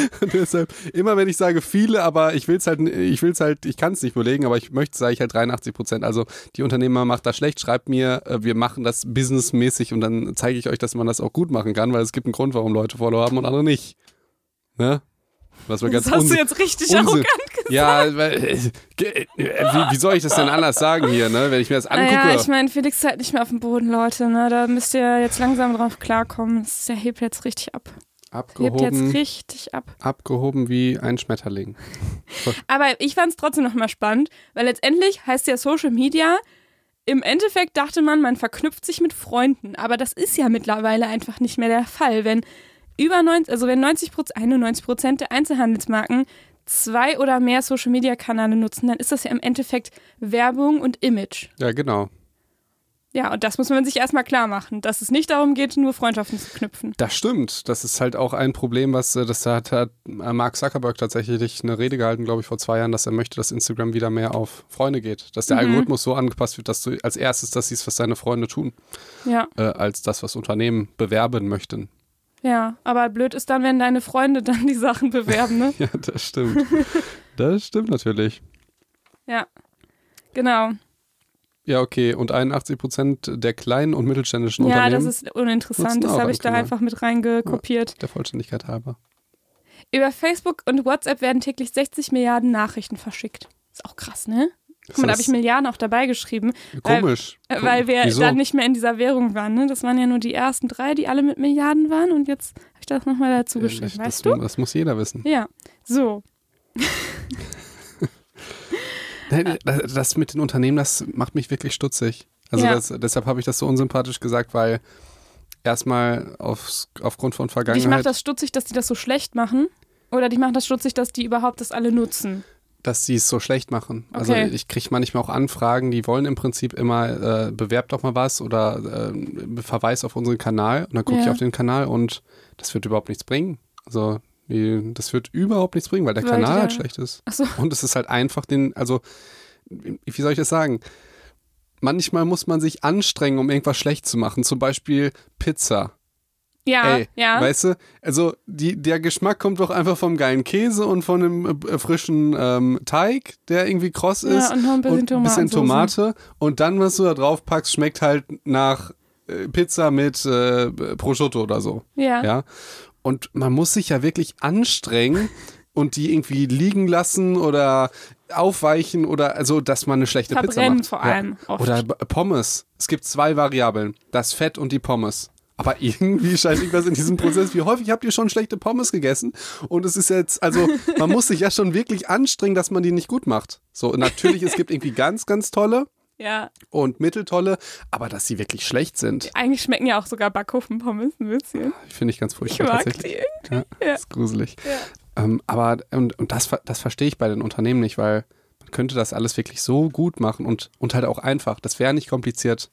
A: Und deshalb, immer wenn ich sage viele, aber ich will es halt, ich will's halt, ich kann es nicht belegen, aber ich möchte, sage ich halt 83 Prozent. Also die Unternehmer macht das schlecht, schreibt mir, äh, wir machen das businessmäßig und dann zeige ich euch, dass man das auch gut machen kann, weil es gibt einen Grund, warum Leute Follow haben und andere nicht. Ne? Was wir
B: Das
A: ganz
B: hast du jetzt richtig
A: Unsinn.
B: arrogant gesagt.
A: Ja, weil, äh, äh, wie, wie soll ich das denn anders sagen hier, ne? Wenn ich mir das angucke.
B: Naja, ich meine, Felix ist halt nicht mehr auf dem Boden, Leute. Ne? Da müsst ihr jetzt langsam drauf klarkommen. Das- Der hebt jetzt richtig ab. Hebt jetzt
A: abgehoben,
B: richtig ab.
A: abgehoben wie ein Schmetterling.
B: Aber ich fand es trotzdem nochmal spannend, weil letztendlich heißt ja Social Media, im Endeffekt dachte man, man verknüpft sich mit Freunden. Aber das ist ja mittlerweile einfach nicht mehr der Fall. Wenn über 90, also wenn 90 Prozent, 91 Prozent der Einzelhandelsmarken zwei oder mehr Social Media Kanäle nutzen, dann ist das ja im Endeffekt Werbung und Image.
A: Ja, genau.
B: Ja, und das muss man sich erstmal klar machen, dass es nicht darum geht, nur Freundschaften zu knüpfen.
A: Das stimmt. Das ist halt auch ein Problem, was äh, das hat, hat äh, Mark Zuckerberg tatsächlich eine Rede gehalten, glaube ich, vor zwei Jahren, dass er möchte, dass Instagram wieder mehr auf Freunde geht. Dass der
B: Mhm.
A: Algorithmus so angepasst wird, dass du als erstes das siehst, was deine Freunde tun,
B: Ja,
A: äh, als das, was Unternehmen bewerben möchten.
B: ja. Aber blöd ist dann, wenn deine Freunde dann die Sachen bewerben, ne?
A: Ja, das stimmt. das stimmt natürlich.
B: Ja. Genau.
A: Ja, okay. Und 81 Prozent der kleinen und mittelständischen
B: Ja,
A: Unternehmen,
B: das ist uninteressant. Das habe ich da einfach mit reingekopiert.
A: der Vollständigkeit halber.
B: Über Facebook und WhatsApp werden täglich 60 Milliarden Nachrichten verschickt. Ist auch krass, ne? Guck mal, da
A: Das
B: habe ich Milliarden auch dabei geschrieben, weil-
A: Komisch.
B: äh, weil wir
A: Wieso?
B: dann nicht mehr in dieser Währung waren. Ne? Das waren ja nur die ersten drei, die alle mit Milliarden waren und jetzt habe ich das nochmal dazu
A: Ja,
B: geschrieben,
A: das,
B: weißt du?
A: Das muss jeder wissen.
B: Ja, so.
A: Nein, das, das mit den Unternehmen, das macht mich wirklich stutzig. Also
B: Ja.
A: das, deshalb habe ich das so unsympathisch gesagt, weil erstmal aufs, aufgrund von Vergangenheit,
B: macht das stutzig, dass die das so schlecht machen? Oder dich macht das stutzig, dass die überhaupt das alle nutzen?
A: dass die es so schlecht machen. Also
B: Okay.
A: ich kriege manchmal auch Anfragen, die wollen im Prinzip immer, äh, bewerbt doch mal was oder äh, Verweis auf unseren Kanal und dann gucke ich
B: Ja.
A: auf den Kanal und das wird überhaupt nichts bringen. Also die, das wird überhaupt nichts bringen, weil der
B: Weil
A: Kanal halt schlecht ist.
B: Ach so.
A: Und es ist halt einfach den, also wie soll ich das sagen? Manchmal muss man sich anstrengen, um irgendwas schlecht zu machen. Zum Beispiel Pizza.
B: Ja,
A: Ey,
B: ja.
A: weißt du, also die, der Geschmack kommt doch einfach vom geilen Käse und von einem äh, frischen ähm, Teig, der irgendwie kross ist.
B: ja, und noch ein bisschen
A: und ein bisschen. Tomate. Und dann, was du da drauf packst, schmeckt halt nach äh, Pizza mit äh, Prosciutto oder so.
B: Ja.
A: Ja. Und man muss sich ja wirklich anstrengen und die irgendwie liegen lassen oder aufweichen oder also, dass man eine schlechte Pizza
B: Verbrennen
A: macht.
B: vor allem oft.
A: Oder Pommes. Es gibt zwei Variablen: das Fett und die Pommes. Aber irgendwie scheint irgendwas in diesem Prozess. Wie häufig habt ihr schon schlechte Pommes gegessen? Und es ist jetzt, also, man muss sich ja schon wirklich anstrengen, dass man die nicht gut macht. So, natürlich, es gibt irgendwie ganz, ganz tolle
B: ja.
A: und mitteltolle, aber dass sie wirklich schlecht sind,
B: Eigentlich schmecken ja auch sogar Backofen-Pommes ein bisschen.
A: finde ich ganz
B: Ich
A: furchtbar
B: mag
A: tatsächlich.
B: die.
A: Ja,
B: Ja.
A: ist gruselig.
B: Ja.
A: Ähm, aber und, und das, das verstehe ich bei den Unternehmen nicht, weil man könnte das alles wirklich so gut machen und, und halt auch einfach. Das wäre nicht kompliziert.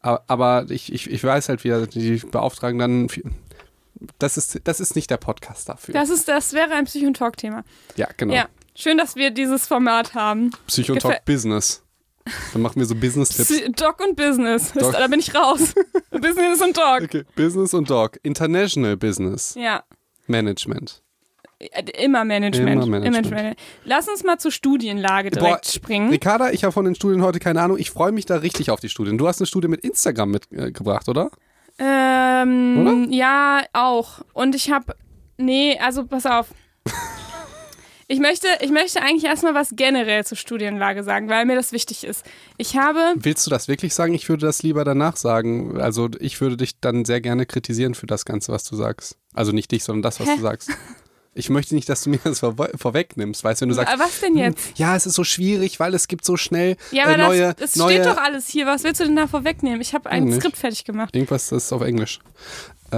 A: Aber, aber ich, ich, ich weiß halt wieder, die beauftragen dann. Das ist, das ist nicht der Podcast dafür.
B: Das, ist, das wäre ein Psychon-Talk-Thema.
A: ja, genau.
B: Ja. Schön, dass wir dieses Format haben.
A: Psychotalk Business. Dann machen wir so Business-Tipps.
B: Doc und Business.
A: Doc.
B: Da bin ich raus. Business und Doc.
A: Okay, Business und Dog. International Business
B: Ja.
A: Management.
B: Immer Management.
A: Immer Management.
B: Lass uns mal zur Studienlage direkt
A: Boah,
B: springen.
A: Ricarda, ich habe von den Studien heute keine Ahnung. Ich freue mich da richtig auf die Studien. Du hast eine Studie mit Instagram mitgebracht, oder?
B: Ähm, ja, auch. Und ich habe. Nee, also pass auf. Ich möchte, ich möchte eigentlich erstmal was generell zur Studienlage sagen, weil mir das wichtig ist. Ich habe.
A: Willst du das wirklich sagen? Ich würde das lieber danach sagen. Also ich würde dich dann sehr gerne kritisieren für das Ganze, was du sagst. Also nicht dich, sondern das, was
B: Hä?
A: du sagst. Ich möchte nicht, dass du mir das vor vorwegnimmst. Weißt du, wenn du sagst,
B: Äh, was denn jetzt?
A: ja, es ist so schwierig, weil es gibt so schnell
B: Ja, aber
A: äh, neue,
B: das, das
A: neue
B: steht doch alles hier. Was willst du denn da vorwegnehmen? Ich habe ein. Skript fertig gemacht.
A: irgendwas, das ist auf Englisch.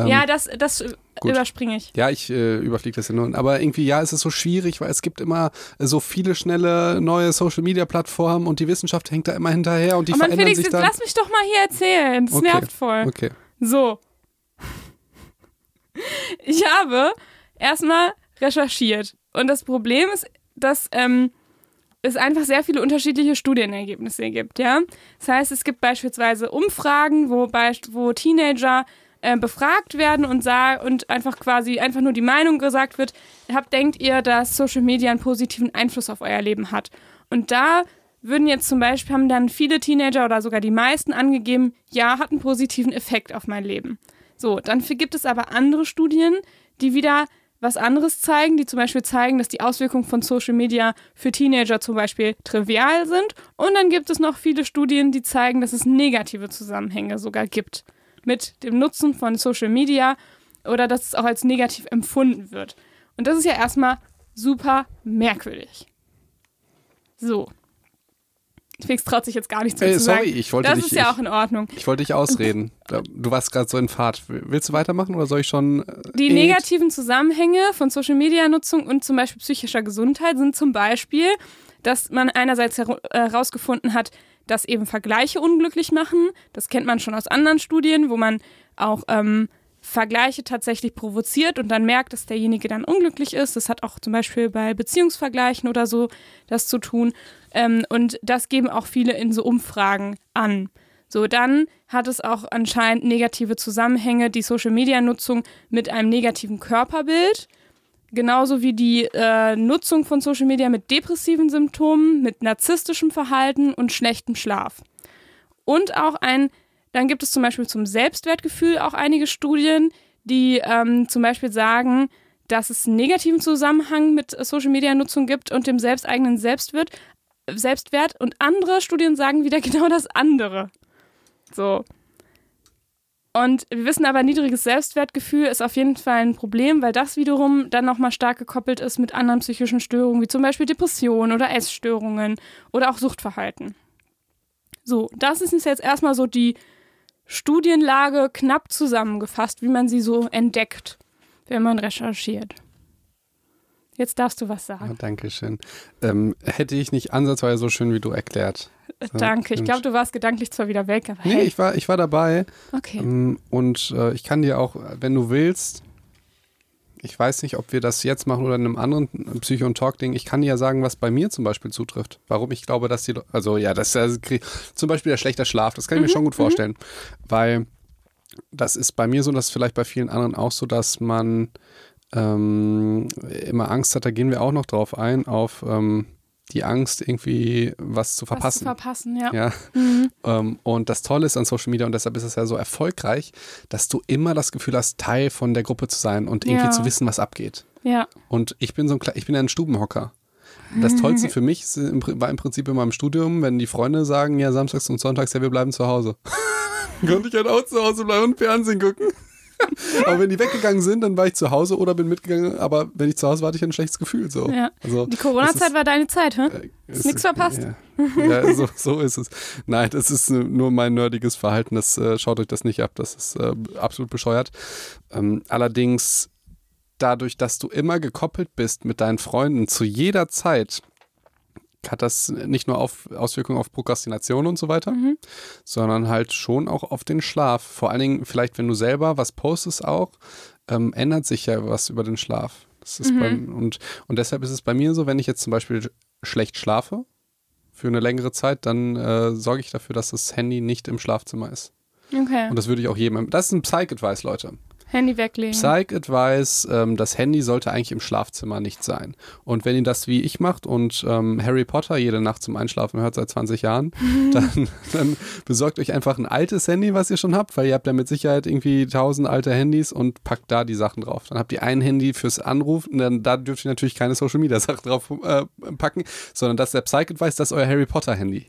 A: Ähm,
B: ja, das, das
A: gut.
B: überspringe ich.
A: Ja, ich äh, überfliege das ja nur. Aber irgendwie, ja, es ist so schwierig, weil es gibt immer äh, so viele schnelle neue Social-Media-Plattformen und die Wissenschaft hängt da immer hinterher und die
B: oh Mann,
A: verändern
B: Felix,
A: sich dann.
B: lass mich doch mal hier erzählen. Das
A: Okay.
B: nervt voll.
A: Okay.
B: So. ich habe erstmal recherchiert. Und das Problem ist, dass ähm, es einfach sehr viele unterschiedliche Studienergebnisse gibt, ja. Das heißt, es gibt beispielsweise Umfragen, wo, wo Teenager äh, befragt werden und, sah, und einfach quasi einfach nur die Meinung gesagt wird, habt, denkt ihr, dass Social Media einen positiven Einfluss auf euer Leben hat? Und da würden jetzt zum Beispiel, haben dann viele Teenager oder sogar die meisten angegeben, ja, hat einen positiven Effekt auf mein Leben. So, dann gibt es aber andere Studien, die wieder was anderes zeigen, die zum Beispiel zeigen, dass die Auswirkungen von Social Media für Teenager zum Beispiel trivial sind. Und dann gibt es noch viele Studien, die zeigen, dass es negative Zusammenhänge sogar gibt mit dem Nutzen von Social Media oder dass es auch als negativ empfunden wird. Und das ist ja erstmal super merkwürdig. So. Felix traut sich jetzt gar nicht zu,
A: Ey,
B: zu
A: sorry,
B: sagen.
A: ich wollte
B: das
A: dich,
B: ist ja
A: ich,
B: auch in Ordnung.
A: Ich wollte dich ausreden. Du warst gerade so in Fahrt. Willst du weitermachen oder soll ich schon? Äh,
B: Die negativen Zusammenhänge von Social Media Nutzung und zum Beispiel psychischer Gesundheit sind zum Beispiel, dass man einerseits herausgefunden hat, dass eben Vergleiche unglücklich machen. Das kennt man schon aus anderen Studien, wo man auch ähm, Vergleiche tatsächlich provoziert und dann merkt, dass derjenige dann unglücklich ist. Das hat auch zum Beispiel bei Beziehungsvergleichen oder so das zu tun. Ähm, und das geben auch viele in so Umfragen an. So, dann hat es auch anscheinend negative Zusammenhänge, die Social-Media-Nutzung mit einem negativen Körperbild. Genauso wie die äh, Nutzung von Social Media mit depressiven Symptomen, mit narzisstischem Verhalten und schlechtem Schlaf. Und auch ein, dann gibt es zum Beispiel zum Selbstwertgefühl auch einige Studien, die ähm, zum Beispiel sagen, dass es einen negativen Zusammenhang mit Social Media Nutzung gibt und dem selbsteigenen Selbstwert, Selbstwert. Und andere Studien sagen wieder genau das andere. So. Und wir wissen aber, niedriges Selbstwertgefühl ist auf jeden Fall ein Problem, weil das wiederum dann nochmal stark gekoppelt ist mit anderen psychischen Störungen, wie zum Beispiel Depressionen oder Essstörungen oder auch Suchtverhalten. So, das ist jetzt erstmal so die Studienlage knapp zusammengefasst, wie man sie so entdeckt, wenn man recherchiert. Jetzt darfst du was sagen.
A: Ja, Dankeschön. Ähm, hätte ich nicht ansatzweise so schön wie du erklärt.
B: Danke. Ich glaube, du warst gedanklich zwar wieder weg, aber
A: Nee,
B: hey.
A: ich war, ich war dabei.
B: Okay.
A: Ähm, Und äh, ich kann dir auch, wenn du willst, ich weiß nicht, ob wir das jetzt machen oder in einem anderen Psycho- und Talk-Ding, ich kann dir ja sagen, was bei mir zum Beispiel zutrifft. Warum ich glaube, dass die, Le- also ja, das ist ja zum Beispiel der schlechte Schlaf, das kann ich mir schon gut vorstellen. Weil das ist bei mir so, dass vielleicht bei vielen anderen auch so, dass man ähm, immer Angst hat, da gehen wir auch noch drauf ein, auf ähm, die Angst, irgendwie was zu
B: Was zu
A: verpassen.
B: verpassen, ja.
A: Ja. Ähm, und das Tolle ist an Social Media und deshalb ist es ja so erfolgreich, dass du immer das Gefühl hast, Teil von der Gruppe zu sein und irgendwie
B: Ja.
A: zu wissen, was abgeht.
B: Ja.
A: Und ich bin so ein ich bin ein Stubenhocker. Das Tollste für mich war im Prinzip in meinem Studium, wenn die Freunde sagen, ja, samstags und sonntags, ja, wir bleiben zu Hause. Konnte ich halt auch zu Hause bleiben und Fernsehen gucken. aber wenn die weggegangen sind, dann war ich zu Hause oder bin mitgegangen. Aber wenn ich zu Hause war, hatte ich ein schlechtes Gefühl. So.
B: Ja.
A: Also,
B: Die Corona-Zeit war deine Zeit, hä?
A: ist
B: nix verpasst.
A: Ja, ja so, so ist es. Nein, das ist äh, nur mein nerdiges Verhalten. Das, äh, schaut euch das nicht ab. Das ist äh, absolut bescheuert. Ähm, allerdings, dadurch, dass du immer gekoppelt bist mit deinen Freunden zu jeder Zeit, hat das nicht nur auf, Auswirkungen auf Prokrastination und so weiter,
B: Mhm.
A: sondern halt schon auch auf den Schlaf. Vor allen Dingen, vielleicht, wenn du selber was postest auch, ähm, ändert sich ja was über den Schlaf.
B: Mhm.
A: beim, und, und deshalb ist es bei mir so, wenn ich jetzt zum Beispiel sch- schlecht schlafe für eine längere Zeit, dann äh, sorge ich dafür, dass das Handy nicht im Schlafzimmer ist.
B: Okay.
A: Und das würde ich auch jedem. Das ist ein Psych-Advice, Leute.
B: Handy weglegen.
A: Psych-Advice, ähm, das Handy sollte eigentlich im Schlafzimmer nicht sein. Und wenn ihr das wie ich macht und ähm, Harry Potter jede Nacht zum Einschlafen hört seit 20 Jahren, dann, dann besorgt euch einfach ein altes Handy, was ihr schon habt, weil ihr habt ja mit Sicherheit irgendwie tausend alte Handys und packt da die Sachen drauf. Dann habt ihr ein Handy fürs Anrufen, dann da dürft ihr natürlich keine Social-Media-Sachen drauf äh, packen, sondern das ist der Psych-Advice, das ist euer Harry Potter-Handy.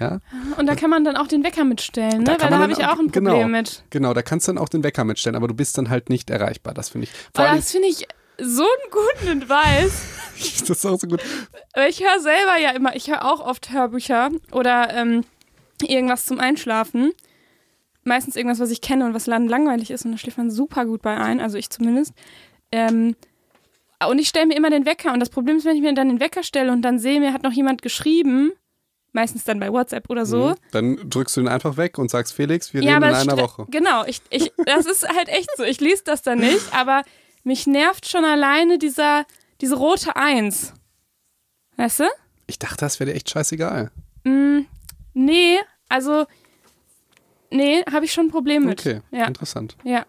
A: Ja?
B: Und da kann man dann auch den Wecker mitstellen,
A: Da
B: ne?
A: kann
B: Weil da habe ich auch ein
A: genau.
B: Problem mit.
A: Genau, da kannst du dann auch den Wecker mitstellen, aber du bist dann halt nicht erreichbar. Das finde ich. Vor allem,
B: das finde ich so einen guten Advice.
A: das ist auch so gut.
B: Ich höre selber ja immer, ich höre auch oft Hörbücher oder ähm, irgendwas zum Einschlafen. Meistens irgendwas, was ich kenne und was lang langweilig ist und da schläft man super gut bei ein, also ich zumindest. Ähm, und ich stelle mir immer den Wecker und das Problem ist, wenn ich mir dann den Wecker stelle und dann sehe, mir hat noch jemand geschrieben, meistens dann bei WhatsApp oder so.
A: Mhm. Dann drückst du ihn einfach weg und sagst, Felix, wir
B: Ja,
A: reden in einer Woche.
B: Genau, ich, ich, das ist halt echt so. Ich lese das dann nicht, aber mich nervt schon alleine dieser, diese rote Eins. Weißt du?
A: Ich dachte, das wäre dir echt scheißegal.
B: Mm, nee, also, nee, habe ich schon ein Problem mit.
A: Okay,
B: Ja,
A: interessant.
B: ja.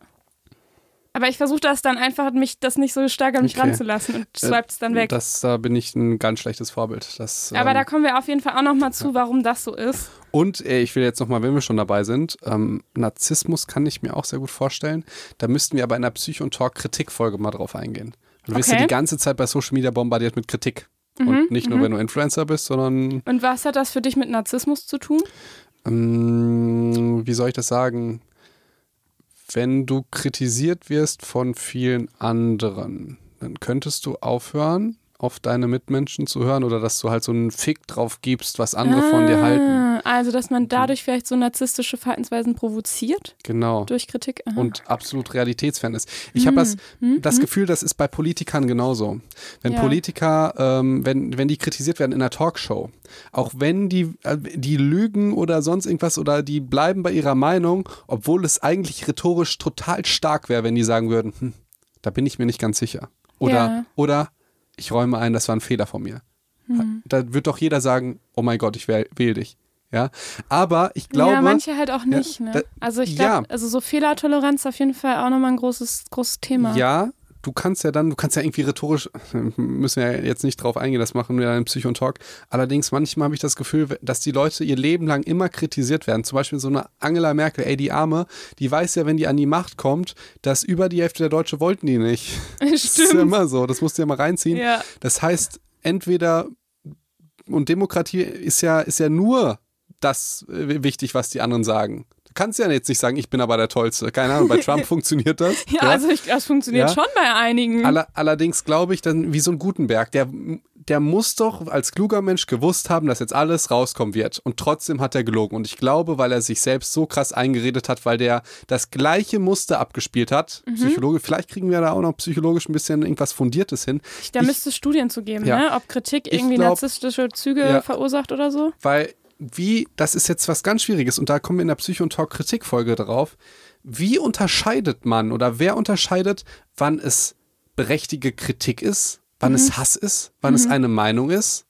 B: Aber ich versuche das dann einfach, mich das nicht so stark an mich
A: Okay.
B: ranzulassen und swipe es dann weg.
A: Das, da bin ich ein ganz schlechtes Vorbild. Das,
B: Aber
A: ähm,
B: da kommen wir auf jeden Fall auch nochmal zu, warum das so ist.
A: Und äh, ich will jetzt nochmal, wenn wir schon dabei sind, ähm, Narzissmus kann ich mir auch sehr gut vorstellen. Da müssten wir aber in der Psycho- und Talk-Kritikfolge mal drauf eingehen. Du wirst ja die ganze Zeit bei Social Media bombardiert mit Kritik.
B: Mhm,
A: und nicht nur, wenn du Influencer bist, sondern,
B: Und was hat das für dich mit Narzissmus zu tun?
A: ähm, wie soll ich das sagen? Wenn du kritisiert wirst von vielen anderen, dann könntest du aufhören, auf deine Mitmenschen zu hören oder dass du halt so einen Fick drauf gibst, was andere von dir halten.
B: Ah, Also, dass man dadurch vielleicht so narzisstische Verhaltensweisen provoziert
A: Genau.
B: durch Kritik. Aha.
A: und absolut realitätsfern ist. Ich habe das,
B: hm,
A: das
B: hm.
A: Gefühl, das ist bei Politikern genauso. Wenn
B: Ja.
A: Politiker, ähm, wenn, wenn die kritisiert werden in einer Talkshow, auch wenn die, äh, die lügen oder sonst irgendwas oder die bleiben bei ihrer Meinung, obwohl es eigentlich rhetorisch total stark wäre, wenn die sagen würden, hm, da bin ich mir nicht ganz sicher. Oder,
B: Ja.
A: oder ich räume ein, das war ein Fehler von mir. Da wird doch jeder sagen, oh mein Gott, ich wähle wähl dich. Ja, aber ich glaube,
B: ja, manche halt auch nicht.
A: da-
B: ne? Also ich
A: ja.
B: glaube, also so Fehlertoleranz ist auf jeden Fall auch nochmal ein großes, großes Thema.
A: Ja, du kannst ja dann, du kannst ja irgendwie rhetorisch, müssen wir ja jetzt nicht drauf eingehen, das machen wir dann im Psycho und Talk. Allerdings, manchmal habe ich das Gefühl, dass die Leute ihr Leben lang immer kritisiert werden. Zum Beispiel so eine Angela Merkel, ey, die Arme, die weiß ja, wenn die an die Macht kommt, dass über die Hälfte der Deutsche wollten die nicht. Das ist ja
B: Stimmt.
A: immer so, das musst du ja mal reinziehen.
B: Ja.
A: Das heißt, entweder, und Demokratie ist ja, ist ja nur das äh, wichtig, was die anderen sagen. Du kannst ja jetzt nicht sagen, ich bin aber der Tollste. Keine Ahnung, bei Trump funktioniert das.
B: Ja, also ich, das funktioniert
A: Ja.
B: schon bei einigen.
A: Aller, allerdings glaube ich dann, wie so ein Gutenberg, der, der muss doch als kluger Mensch gewusst haben, dass jetzt alles rauskommen wird. Und trotzdem hat er gelogen. Und ich glaube, weil er sich selbst so krass eingeredet hat, weil der das gleiche Muster abgespielt hat,
B: Mhm.
A: Psychologe, vielleicht kriegen wir da auch noch psychologisch ein bisschen irgendwas Fundiertes hin.
B: da
A: ich-
B: müsste es Studien zu geben,
A: Ja.
B: ne? ob Kritik irgendwie
A: glaub-
B: narzisstische Züge
A: Ja.
B: verursacht oder so.
A: Weil, wie, das ist jetzt was ganz Schwieriges und da kommen wir in der Psycho- und Talk-Kritikfolge drauf. Wie unterscheidet man oder wer unterscheidet, wann es berechtigte Kritik ist, wann
B: Mhm.
A: es Hass ist, wann es eine Meinung ist?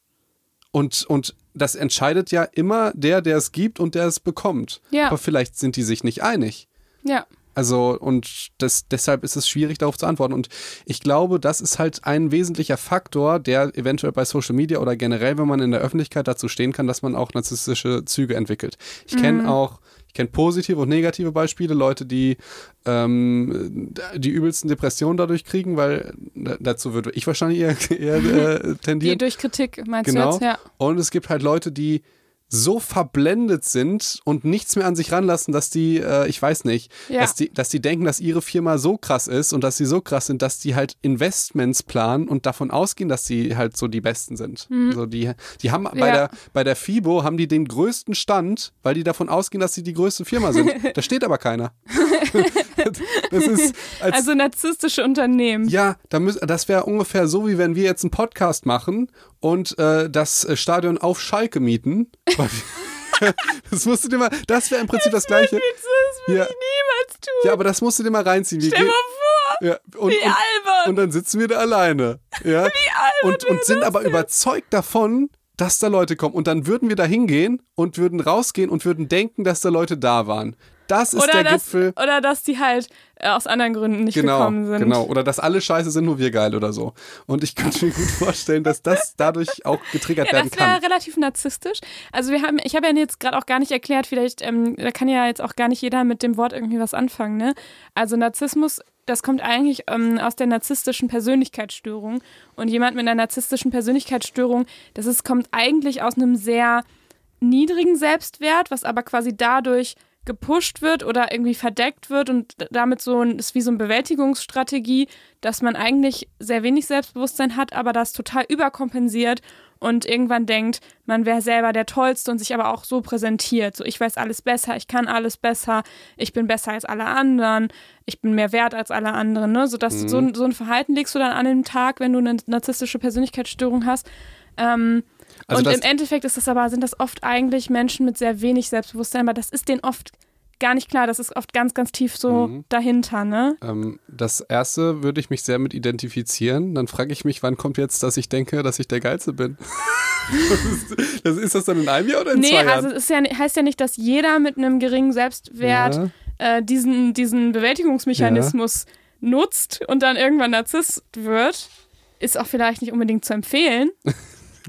A: Und, und das entscheidet ja immer der, der es gibt und der es bekommt.
B: Ja.
A: Aber vielleicht sind die sich nicht einig.
B: Ja.
A: Also, und das, deshalb ist es schwierig, darauf zu antworten. Und ich glaube, das ist halt ein wesentlicher Faktor, der eventuell bei Social Media oder generell, wenn man in der Öffentlichkeit dazu stehen kann, dass man auch narzisstische Züge entwickelt. Ich kenne auch, ich kenne positive und negative Beispiele, Leute, die ähm, die übelsten Depressionen dadurch kriegen, weil da- dazu würde ich wahrscheinlich eher, eher äh,
B: Die
A: tendieren.
B: durch Kritik, meinst
A: Genau.
B: du jetzt? Ja.
A: Und es gibt halt Leute, die so verblendet sind und nichts mehr an sich ranlassen, dass die, äh, ich weiß nicht,
B: Ja.
A: dass, die, dass die denken, dass ihre Firma so krass ist und dass sie so krass sind, dass die halt Investments planen und davon ausgehen, dass sie halt so die Besten sind. So die, die haben bei,
B: Mhm. Ja.
A: der, bei der FIBO haben die den größten Stand, weil die davon ausgehen, dass sie die größte Firma sind. da steht aber keiner. ist als
B: Also narzisstische Unternehmen.
A: ja, da müß, das wäre ungefähr so, wie wenn wir jetzt einen Podcast machen und äh, das Stadion auf Schalke mieten. das musst du dir mal, das wäre im Prinzip das, Gleiche.
B: Das würde
A: Ja.
B: ich niemals tun.
A: Ja, aber das musst du dir mal reinziehen. Wir
B: Stell
A: gehen-
B: mal vor,
A: ja, und,
B: wie
A: und,
B: albern.
A: und dann sitzen wir da alleine. Ja? und, und sind aber überzeugt davon, dass da Leute kommen. Und dann würden wir da hingehen und würden rausgehen und würden denken, dass da Leute da waren. Das ist
B: oder,
A: der
B: dass,
A: Gipfel.
B: oder dass die halt äh, aus anderen Gründen nicht
A: Genau,
B: gekommen sind.
A: genau. Oder dass alle scheiße sind, nur wir geil oder so. Und ich könnte mir gut vorstellen, dass das dadurch auch getriggert
B: Ja,
A: werden
B: das wäre
A: kann.
B: relativ narzisstisch. Also wir haben, ich habe ja jetzt gerade auch gar nicht erklärt, vielleicht, ähm, da kann ja jetzt auch gar nicht jeder mit dem Wort irgendwie was anfangen, ne? Also Narzissmus, das kommt eigentlich ähm, aus der narzisstischen Persönlichkeitsstörung. Und jemand mit einer narzisstischen Persönlichkeitsstörung, das ist, kommt eigentlich aus einem sehr niedrigen Selbstwert, was aber quasi dadurch gepusht wird oder irgendwie verdeckt wird und damit so ein, ist wie so eine Bewältigungsstrategie, dass man eigentlich sehr wenig Selbstbewusstsein hat, aber das total überkompensiert und irgendwann denkt, man wäre selber der Tollste und sich aber auch so präsentiert. So, ich weiß alles besser, ich kann alles besser, ich bin besser als alle anderen, ich bin mehr wert als alle anderen. Ne? So, dass
A: Mhm.
B: so, ein- so ein Verhalten legst du dann an den Tag, wenn du eine narzisstische Persönlichkeitsstörung hast. Ähm,
A: Also
B: und im Endeffekt ist das aber, sind das oft eigentlich Menschen mit sehr wenig Selbstbewusstsein, aber das ist denen oft gar nicht klar. Das ist oft ganz, ganz tief so
A: Mhm.
B: dahinter, ne?
A: Ähm, das erste würde ich mich sehr mit identifizieren. Dann frage ich mich, wann kommt jetzt, dass ich denke, dass ich der Geilste bin? das ist, das, ist das dann in einem Jahr oder in
B: Nee,
A: zwei
B: also
A: Jahren?
B: es ist ja, heißt ja nicht, dass jeder mit einem geringen Selbstwert
A: Ja.
B: äh, diesen, diesen Bewältigungsmechanismus nutzt und dann irgendwann Narzisst wird. Ist auch vielleicht nicht unbedingt zu empfehlen.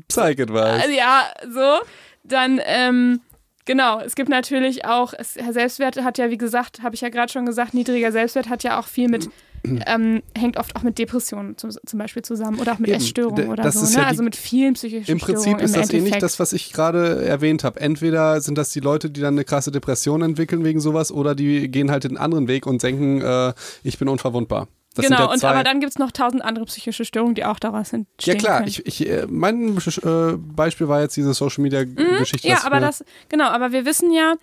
A: Psych-Advice.
B: Also ja, so. Dann, ähm, genau, es gibt natürlich auch, es, Selbstwert hat ja, wie gesagt, habe ich ja gerade schon gesagt, niedriger Selbstwert hat ja auch viel mit, ähm, hängt oft auch mit Depressionen zum, zum Beispiel zusammen oder auch mit
A: Eben,
B: Essstörungen oder so. Ne?
A: ja
B: also mit vielen psychischen
A: Im Prinzip
B: Störungen
A: ist
B: im
A: das ähnlich
B: Endeffekt.
A: das, was ich gerade erwähnt habe. Entweder sind das die Leute, die dann eine krasse Depression entwickeln wegen sowas, oder die gehen halt den anderen Weg und denken, äh, ich bin unverwundbar. Das
B: genau,
A: ja
B: und aber dann gibt es noch tausend andere psychische Störungen, die auch daraus
A: Ja
B: entstehen
A: klar,
B: können.
A: ich, ich, äh, mein äh, Beispiel war jetzt diese Social Media Geschichte.
B: Mhm. ja, aber
A: wir-
B: das, genau, aber wir wissen ja,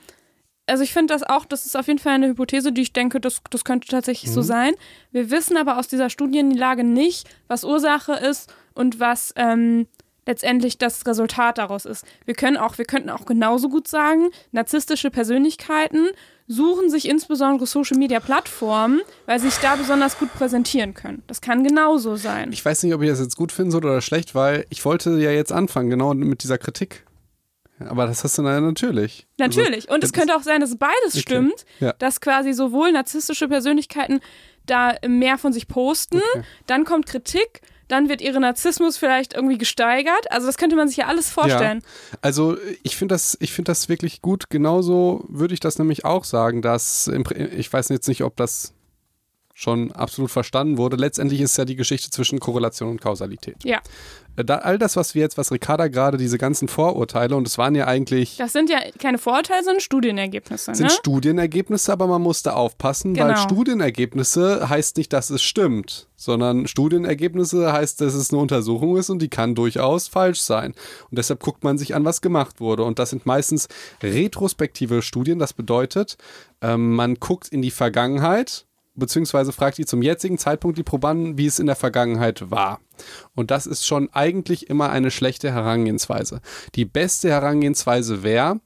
B: also ich finde das auch, das ist auf jeden Fall eine Hypothese, die ich denke, das, das könnte tatsächlich
A: Mhm.
B: so sein. Wir wissen aber aus dieser Studienlage nicht, was Ursache ist und was ähm, letztendlich das Resultat daraus ist. Wir können auch, wir könnten auch genauso gut sagen, narzisstische Persönlichkeiten suchen sich insbesondere Social Media Plattformen, weil sie sich da besonders gut präsentieren können. Das kann genauso sein.
A: Ich weiß nicht, ob ich das jetzt gut finde oder schlecht, weil ich wollte ja jetzt anfangen, genau mit dieser Kritik. Aber das hast du natürlich.
B: Natürlich. Und
A: das
B: es könnte auch sein, dass beides
A: Okay.
B: stimmt,
A: Ja.
B: dass quasi sowohl narzisstische Persönlichkeiten da mehr von sich posten,
A: Okay.
B: dann kommt Kritik, dann wird ihre Narzissmus vielleicht irgendwie gesteigert. Also das könnte man sich ja alles vorstellen.
A: Also ich finde das, ich finde das wirklich gut. Genauso würde ich das nämlich auch sagen, dass ich weiß jetzt nicht, ob das schon absolut verstanden wurde. Letztendlich ist ja die Geschichte zwischen Korrelation und Kausalität.
B: Ja.
A: Äh, Da, all das, was wir jetzt, was Ricarda gerade, diese ganzen Vorurteile, und es waren ja eigentlich
B: Das sind ja keine Vorurteile, sondern Studienergebnisse.
A: sind
B: ne?
A: Studienergebnisse, aber man muss da aufpassen, weil
B: Genau.
A: Studienergebnisse heißt nicht, dass es stimmt, sondern Studienergebnisse heißt, dass es eine Untersuchung ist und die kann durchaus falsch sein. Und deshalb guckt man sich an, was gemacht wurde. Und das sind meistens retrospektive Studien. Das bedeutet, ähm, man guckt in die Vergangenheit beziehungsweise fragt die zum jetzigen Zeitpunkt die Probanden, wie es in der Vergangenheit war. Und das ist schon eigentlich immer eine schlechte Herangehensweise. Die beste Herangehensweise wäre,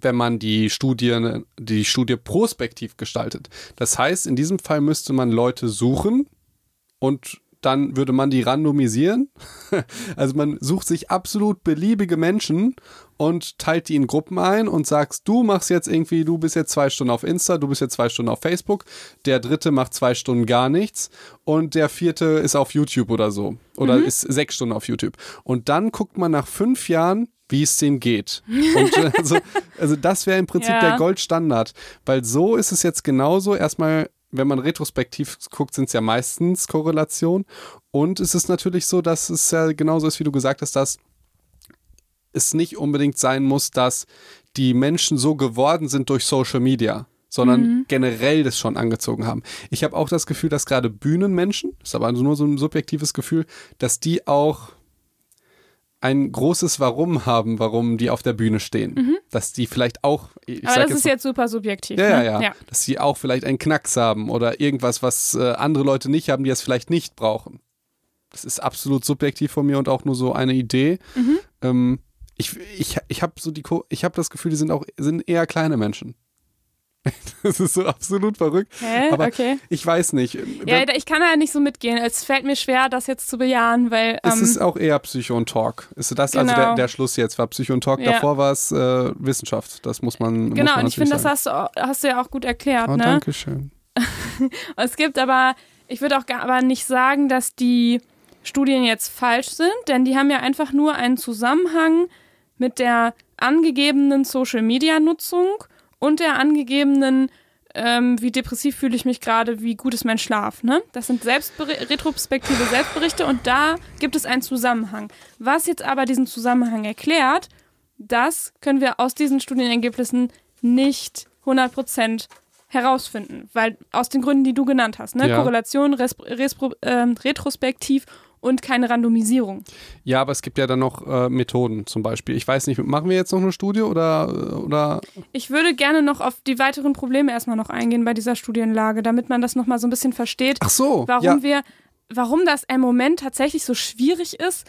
A: wenn man die Studie, die Studie prospektiv gestaltet. Das heißt, in diesem Fall müsste man Leute suchen und dann würde man die randomisieren. Also man sucht sich absolut beliebige Menschen und teilt die in Gruppen ein und sagst, du machst jetzt irgendwie, du bist jetzt zwei Stunden auf Insta, du bist jetzt zwei Stunden auf Facebook, der dritte macht zwei Stunden gar nichts und der vierte ist auf YouTube oder so. Oder ist sechs Stunden auf YouTube. Und dann guckt man nach fünf Jahren, wie es denen geht. Und äh, also, also das wäre im Prinzip
B: Ja.
A: der Goldstandard. Weil so ist es jetzt genauso. Erstmal, wenn man retrospektiv guckt, sind es ja meistens Korrelationen. Und es ist natürlich so, dass es ja genauso ist, wie du gesagt hast, dass es nicht unbedingt sein muss, dass die Menschen so geworden sind durch Social Media, sondern generell das schon angezogen haben. Ich habe auch das Gefühl, dass gerade Bühnenmenschen, ist aber nur so ein subjektives Gefühl, dass die auch ein großes Warum haben, warum die auf der Bühne stehen. Dass die vielleicht auch, ich
B: Aber das
A: jetzt
B: ist jetzt super subjektiv.
A: ja,
B: ne?
A: ja, ja, Dass sie auch vielleicht einen Knacks haben oder irgendwas, was äh, andere Leute nicht haben, die es vielleicht nicht brauchen. Das ist absolut subjektiv von mir und auch nur so eine Idee.
B: Mhm.
A: Ähm, ich ich, ich habe so die, Ko- ich habe das Gefühl, die sind auch sind eher kleine Menschen. Das ist so absolut verrückt.
B: Hä?
A: Aber
B: okay.
A: ich weiß nicht.
B: Ja, ich kann da nicht so mitgehen. Es fällt mir schwer, das jetzt zu bejahen, weil
A: es
B: ähm,
A: ist auch eher Psycho und Talk. Ist das also
B: Genau.
A: der, der Schluss jetzt war Psycho und Talk?
B: Ja.
A: Davor war es äh, Wissenschaft. Das muss man. muss
B: genau,
A: man
B: und ich finde, das hast du, hast du ja auch gut erklärt.
A: Oh,
B: ne?
A: danke schön.
B: Es gibt aber, ich würde auch gar, aber nicht sagen, dass die Studien jetzt falsch sind, denn die haben ja einfach nur einen Zusammenhang mit der angegebenen Social-Media-Nutzung und der angegebenen, ähm, wie depressiv fühle ich mich gerade, wie gut ist mein Schlaf. Ne? Das sind retrospektive Selbstberichte und da gibt es einen Zusammenhang. Was jetzt aber diesen Zusammenhang erklärt, das können wir aus diesen Studienergebnissen nicht 100% herausfinden, weil aus den Gründen, die du genannt hast, ne?
A: Ja.
B: Korrelation, res, respro, ähm, retrospektiv und keine Randomisierung.
A: Ja, aber es gibt ja dann noch äh, Methoden zum Beispiel. Ich weiß nicht, machen wir jetzt noch eine Studie oder, oder
B: Ich würde gerne noch auf die weiteren Probleme erstmal noch eingehen bei dieser Studienlage, damit man das nochmal so ein bisschen versteht,
A: Ach so,
B: warum
A: ja.
B: wir, warum das im Moment tatsächlich so schwierig ist,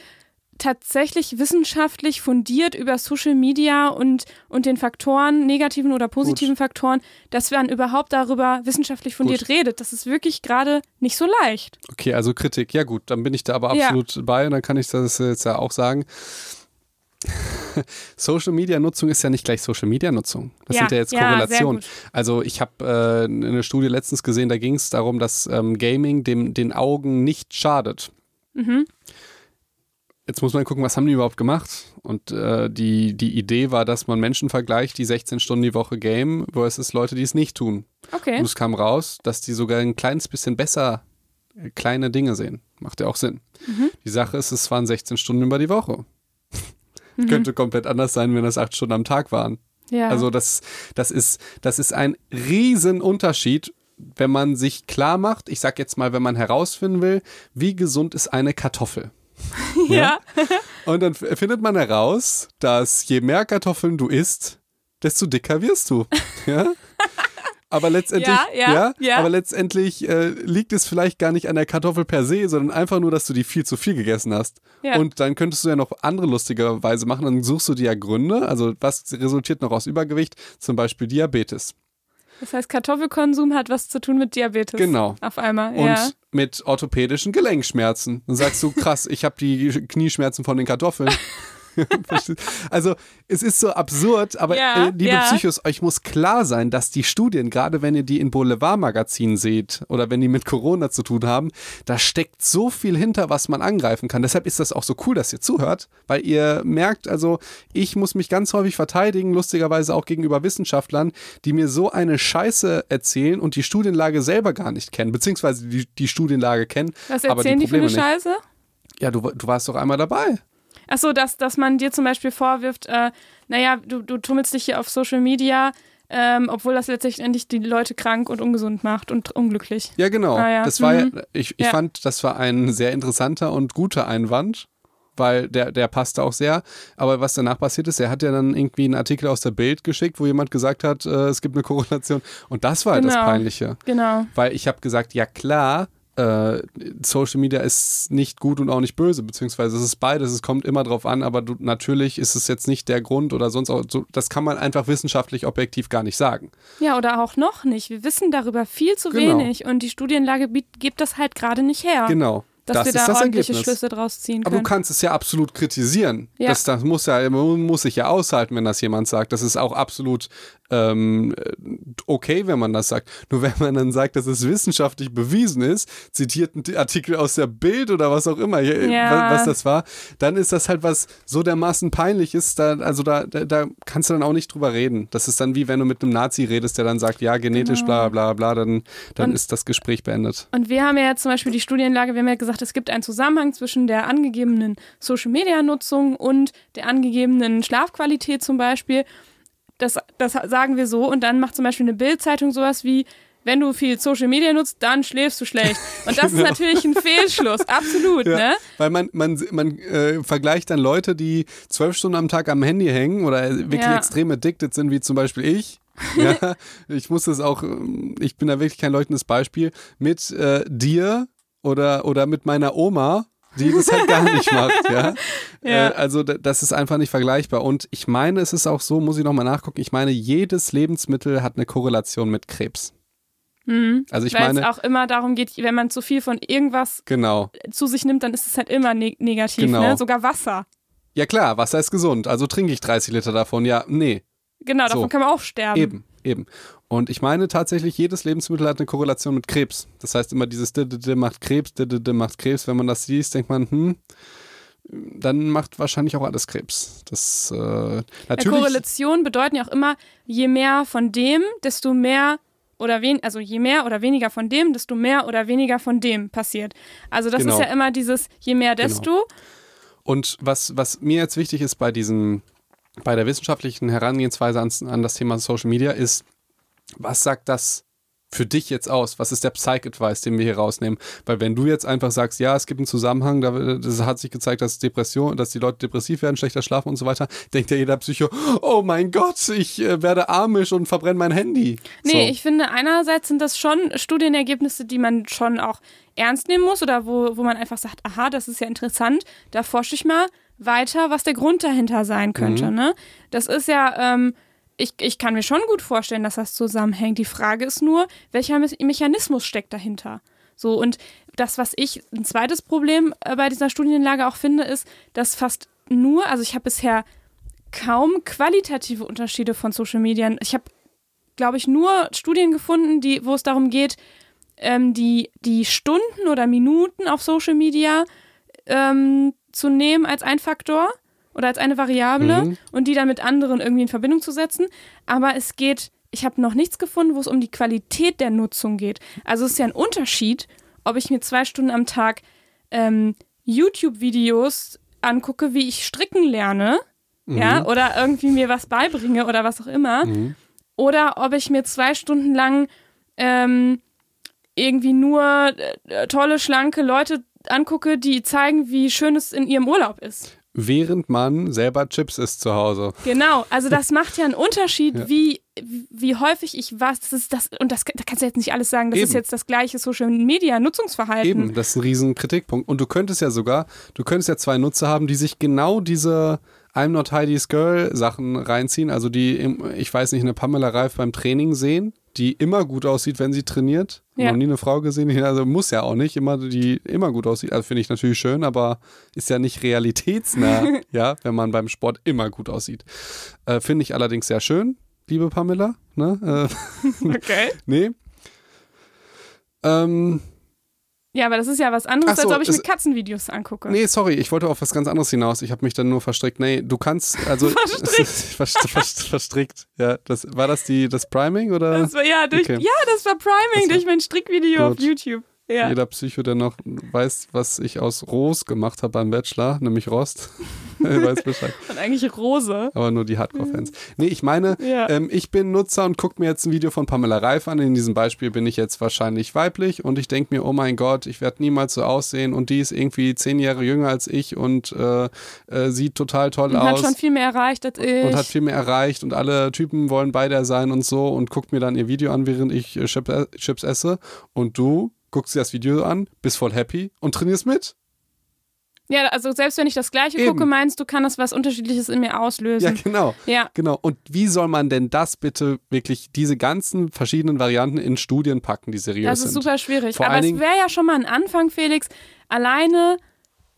B: tatsächlich wissenschaftlich fundiert über Social Media und, und den Faktoren, negativen oder positiven Gut. Faktoren, dass man überhaupt darüber wissenschaftlich fundiert gut. redet. Das ist wirklich gerade nicht so leicht.
A: Okay, also Kritik, ja gut, dann bin ich da aber absolut ja. bei und dann kann ich das jetzt ja auch sagen. Social Media Nutzung ist ja nicht gleich Social Media Nutzung. Das ja, sind ja jetzt Korrelationen. Ja, also ich habe äh, eine Studie letztens gesehen, da ging es darum, dass ähm, Gaming dem, den Augen nicht schadet. Mhm. Jetzt muss man gucken, was haben die überhaupt gemacht? Und äh, die, die Idee war, dass man Menschen vergleicht, die 16 Stunden die Woche game, versus Leute, die es nicht tun.
B: Okay.
A: Und es kam raus, dass die sogar ein kleines bisschen besser äh, kleine Dinge sehen. Macht ja auch Sinn. Mhm. Die Sache ist, es waren 16 Stunden über die Woche. Mhm. Könnte komplett anders sein, wenn das acht Stunden am Tag waren. Ja. Also das, das, ist, das ist ein Riesenunterschied, wenn man sich klar macht, ich sag jetzt mal, wenn man herausfinden will, wie gesund ist eine Kartoffel.
B: ja. ja.
A: Und dann findet man heraus, dass je mehr Kartoffeln du isst, desto dicker wirst du. Ja? aber letztendlich, ja, ja, ja, aber letztendlich äh, liegt es vielleicht gar nicht an der Kartoffel per se, sondern einfach nur, dass du die viel zu viel gegessen hast. Ja. Und dann könntest du ja noch andere lustigerweise machen. Dann suchst du dir ja Gründe. Also was resultiert noch aus Übergewicht? Zum Beispiel Diabetes.
B: Das heißt, Kartoffelkonsum hat was zu tun mit Diabetes.
A: Genau.
B: Auf einmal.
A: Und
B: ja.
A: mit orthopädischen Gelenkschmerzen. Dann sagst du, krass, ich habe die Knieschmerzen von den Kartoffeln. also es ist so absurd, aber ja, äh, liebe ja. Psychos, euch muss klar sein, dass die Studien, gerade wenn ihr die in Boulevardmagazinen seht oder wenn die mit Corona zu tun haben, da steckt so viel hinter, was man angreifen kann. Deshalb ist das auch so cool, dass ihr zuhört, weil ihr merkt, also ich muss mich ganz häufig verteidigen, lustigerweise auch gegenüber Wissenschaftlern, die mir so eine Scheiße erzählen und die Studienlage selber gar nicht kennen, beziehungsweise die, die Studienlage kennen.
B: Was erzählen aber die, die für eine nicht. Scheiße?
A: Ja, du, du warst doch einmal dabei.
B: Achso, dass, dass man dir zum Beispiel vorwirft, äh, naja, du, du tummelst dich hier auf Social Media, ähm, obwohl das letztendlich die Leute krank und ungesund macht und unglücklich.
A: Ja, genau. Ah, ja. Das war mhm. ich, ich ja. fand, das war ein sehr interessanter und guter Einwand, weil der, der passte auch sehr. Aber was danach passiert ist, er hat ja dann irgendwie einen Artikel aus der Bild geschickt, wo jemand gesagt hat, äh, es gibt eine Korrelation. Und das war halt genau. das Peinliche.
B: Genau.
A: Weil ich habe gesagt, ja klar, äh, Social Media ist nicht gut und auch nicht böse, beziehungsweise es ist beides, es kommt immer drauf an, aber du, natürlich ist es jetzt nicht der Grund oder sonst auch, so, das kann man einfach wissenschaftlich objektiv gar nicht sagen.
B: Ja, oder auch noch nicht. Wir wissen darüber viel zu genau. wenig und die Studienlage gibt das halt gerade nicht her.
A: Genau
B: dass
A: das
B: wir da ordentliche Ergebnis. Schlüsse draus ziehen können.
A: Aber du kannst es ja absolut kritisieren. Ja. Das, das muss ja, muss sich ja aushalten, wenn das jemand sagt. Das ist auch absolut ähm, okay, wenn man das sagt. Nur wenn man dann sagt, dass es wissenschaftlich bewiesen ist, zitiert ein Artikel aus der Bild oder was auch immer, ja. was, was, das war, dann ist das halt was so dermaßen peinlich ist. Da, also da, da, da, kannst du dann auch nicht drüber reden. Das ist dann wie wenn du mit einem Nazi redest, der dann sagt, ja, genetisch, genau. bla bla bla, dann, dann und, ist das Gespräch beendet.
B: Und wir haben ja zum Beispiel die Studienlage, wir haben ja gesagt, es gibt einen Zusammenhang zwischen der angegebenen Social-Media-Nutzung und der angegebenen Schlafqualität zum Beispiel. Das, das sagen wir so. Und dann macht zum Beispiel eine Bildzeitung sowas wie, wenn du viel Social Media nutzt, dann schläfst du schlecht. Und das genau. ist natürlich ein Fehlschluss, absolut, ja, ne?
A: Weil man, man, man äh, vergleicht dann Leute, die zwölf Stunden am Tag am Handy hängen oder wirklich ja. extrem addicted sind, wie zum Beispiel ich. ja, ich muss das auch, ich bin da wirklich kein leuchtendes Beispiel, mit äh, dir, oder, oder mit meiner Oma, die das halt gar nicht macht, ja. ja. Äh, also das ist einfach nicht vergleichbar. Und ich meine, es ist auch so, muss ich nochmal nachgucken, ich meine, jedes Lebensmittel hat eine Korrelation mit Krebs.
B: Mhm. Also ich Weil meine, es auch immer darum geht, wenn man zu viel von irgendwas
A: genau.
B: zu sich nimmt, dann ist es halt immer ne negativ, genau. ne? Sogar Wasser.
A: Ja klar, Wasser ist gesund. Also trinke ich 30 Liter davon. Ja, nee.
B: Genau, davon so. kann man auch sterben.
A: Eben, eben. Und ich meine tatsächlich, jedes Lebensmittel hat eine Korrelation mit Krebs. Das heißt immer dieses D -d -d macht Krebs, D -d -d macht Krebs. Wenn man das liest, denkt man, hm, dann macht wahrscheinlich auch alles Krebs. Das äh, natürlich.
B: Ja, Korrelation bedeuten ja auch immer, je mehr von dem, desto mehr oder wen, also je mehr oder weniger von dem, desto mehr oder weniger von dem passiert. Also das genau. ist ja immer dieses je mehr genau. desto. Genau.
A: Und was, was mir jetzt wichtig ist bei diesem, bei der wissenschaftlichen Herangehensweise an, an das Thema Social Media ist, was sagt das für dich jetzt aus? Was ist der Psych-Advice, den wir hier rausnehmen? Weil wenn du jetzt einfach sagst, ja, es gibt einen Zusammenhang, da, das hat sich gezeigt, dass Depression, dass die Leute depressiv werden, schlechter schlafen und so weiter, denkt ja jeder Psycho, oh mein Gott, ich äh, werde armisch und verbrenne mein Handy.
B: Nee, so. ich finde, einerseits sind das schon Studienergebnisse, die man schon auch ernst nehmen muss oder wo, wo man einfach sagt, aha, das ist ja interessant, da forsche ich mal weiter, was der Grund dahinter sein könnte.
A: Mhm.
B: Ne? Das ist ja, ähm, ich, ich kann mir schon gut vorstellen, dass das zusammenhängt. Die Frage ist nur, welcher Me Mechanismus steckt dahinter? So, und das, was ich ein zweites Problem äh, bei dieser Studienlage auch finde, ist, dass fast nur, also ich habe bisher kaum qualitative Unterschiede von Social Media. Ich habe, glaube ich, nur Studien gefunden, die, wo es darum geht, ähm, die, die Stunden oder Minuten auf Social Media ähm, zu nehmen als ein Faktor oder als eine Variable
A: Mhm.
B: und die dann mit anderen irgendwie in Verbindung zu setzen. Aber es geht, ich habe noch nichts gefunden, wo es um die Qualität der Nutzung geht. Also es ist ja ein Unterschied, ob ich mir zwei Stunden am Tag ähm, YouTube-Videos angucke, wie ich stricken lerne, ja, oder irgendwie mir was beibringe oder was auch immer.
A: Mhm.
B: Oder ob ich mir zwei Stunden lang ähm, irgendwie nur äh, tolle, schlanke Leute angucke, die zeigen, wie schön es in ihrem Urlaub ist.
A: Während man selber Chips isst zu Hause.
B: Genau, also das macht ja einen Unterschied,
A: Ja.
B: wie, wie häufig ich was, das ist das, und das da kannst du jetzt nicht alles sagen, das ist
A: Eben.
B: jetzt das gleiche Social Media Nutzungsverhalten.
A: Eben, das ist ein riesen Kritikpunkt. Und du könntest ja sogar, du könntest ja zwei Nutzer haben, die sich genau diese I'm not Heidi's Girl Sachen reinziehen, also die, ich weiß nicht, eine Pamela Reif beim Training sehen, die immer gut aussieht, wenn sie trainiert.
B: Ja.
A: Noch nie eine Frau gesehen, also muss ja auch nicht, immer, die immer gut aussieht. Also finde ich natürlich schön, aber ist ja nicht realitätsnah, ja, wenn man beim Sport immer gut aussieht. Äh, finde ich allerdings sehr schön, liebe Pamela. Ne? Äh,
B: Okay.
A: nee. Ähm,
B: Ja, aber das ist ja was anderes,
A: so,
B: als ob ich mir Katzenvideos angucke.
A: Nee, sorry, ich wollte auf was ganz anderes hinaus. Ich habe mich dann nur verstrickt. Nee, du kannst, also.
B: Verstrickt.
A: Verst- verst- verstrickt. Ja, das, war das die, das Priming oder?
B: Das war, ja, durch,
A: Okay.
B: ja, das war Priming
A: Das war-
B: durch mein Strickvideo auf
A: Gut.
B: YouTube. Ja.
A: Jeder Psycho, der noch weiß, was ich aus Ros gemacht habe beim Bachelor, nämlich Rost, weiß Bescheid.
B: Und eigentlich Rose.
A: Aber nur die Hardcore-Fans. Nee, ich meine,
B: Ja.
A: ähm, ich bin Nutzer und gucke mir jetzt ein Video von Pamela Reif an. In diesem Beispiel bin ich jetzt wahrscheinlich weiblich und ich denke mir, oh mein Gott, ich werde niemals so aussehen und die ist irgendwie zehn Jahre jünger als ich und äh, äh, sieht total toll
B: Und
A: aus.
B: hat schon viel mehr erreicht als ich.
A: und hat viel mehr erreicht und alle Typen wollen bei der sein und so und guckt mir dann ihr Video an, während ich äh, äh, Chips esse und du guckst dir das Video an, bist voll happy und trainierst mit.
B: ja, also selbst wenn ich das gleiche
A: Eben.
B: gucke, meinst du, kann das was Unterschiedliches in mir
A: Ja,
B: auslösen.
A: genau.
B: Ja.
A: Genau. Und wie soll man denn das bitte wirklich, diese ganzen verschiedenen Varianten in Studien packen, die seriös
B: Das ist
A: sind?
B: super schwierig.
A: Vor
B: Aber es wäre ja schon mal ein Anfang, Felix, alleine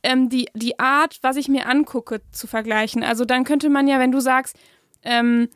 B: ähm, die, die Art, was ich mir angucke, zu vergleichen. Also dann könnte man ja, wenn du sagst, ähm,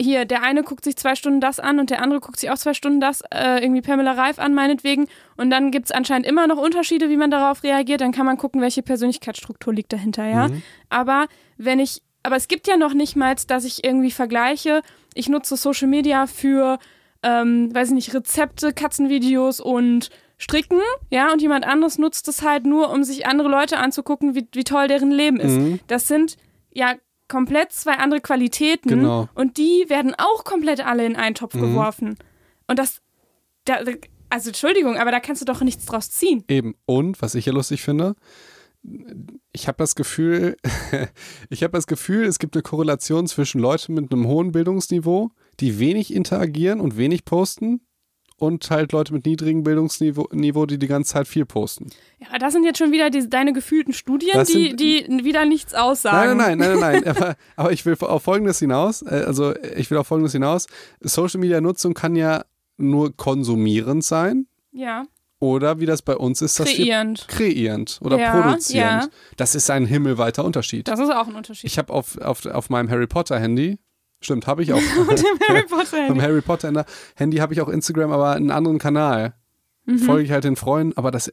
B: hier, der eine guckt sich zwei Stunden das an und der andere guckt sich auch zwei Stunden das, äh, irgendwie Pamela Reif an, meinetwegen. Und dann gibt es anscheinend immer noch Unterschiede, wie man darauf reagiert. Dann kann man gucken, welche Persönlichkeitsstruktur liegt dahinter, ja.
A: Mhm.
B: Aber wenn ich, aber es gibt ja noch nicht mal, dass ich irgendwie vergleiche, ich nutze Social Media für, ähm, weiß ich nicht, Rezepte, Katzenvideos und Stricken, ja, und jemand anderes nutzt es halt nur, um sich andere Leute anzugucken, wie, wie toll deren Leben ist.
A: Mhm.
B: Das sind ja komplett zwei andere Qualitäten
A: Genau.
B: und die werden auch komplett alle in einen Topf
A: Mhm.
B: geworfen. Und das, da, also Entschuldigung, aber da kannst du doch nichts draus ziehen.
A: Eben. Und, was ich hier lustig finde, ich habe das Gefühl, ich habe das Gefühl, es gibt eine Korrelation zwischen Leuten mit einem hohen Bildungsniveau, die wenig interagieren und wenig posten und halt Leute mit niedrigem Bildungsniveau, Niveau, die die ganze Zeit viel posten.
B: Ja, das sind jetzt schon wieder die, deine gefühlten Studien,
A: Das
B: die,
A: sind-
B: die wieder nichts aussagen.
A: Nein, nein, nein, nein, nein. aber, aber ich will auf Folgendes hinaus. äh, Also ich will auf Folgendes hinaus. Social Media Nutzung kann ja nur konsumierend sein
B: Ja,
A: oder wie das bei uns ist, das
B: kreierend.
A: kreierend oder
B: Ja,
A: produzierend.
B: ja.
A: Das ist ein himmelweiter Unterschied.
B: Das ist auch ein Unterschied.
A: Ich habe auf, auf, auf meinem Harry Potter Handy, stimmt, habe ich auch.
B: Harry Potter.
A: Vom Harry Potter Handy habe ich auch Instagram, aber einen anderen Kanal.
B: Mhm.
A: Folge ich halt den Freunden, aber das,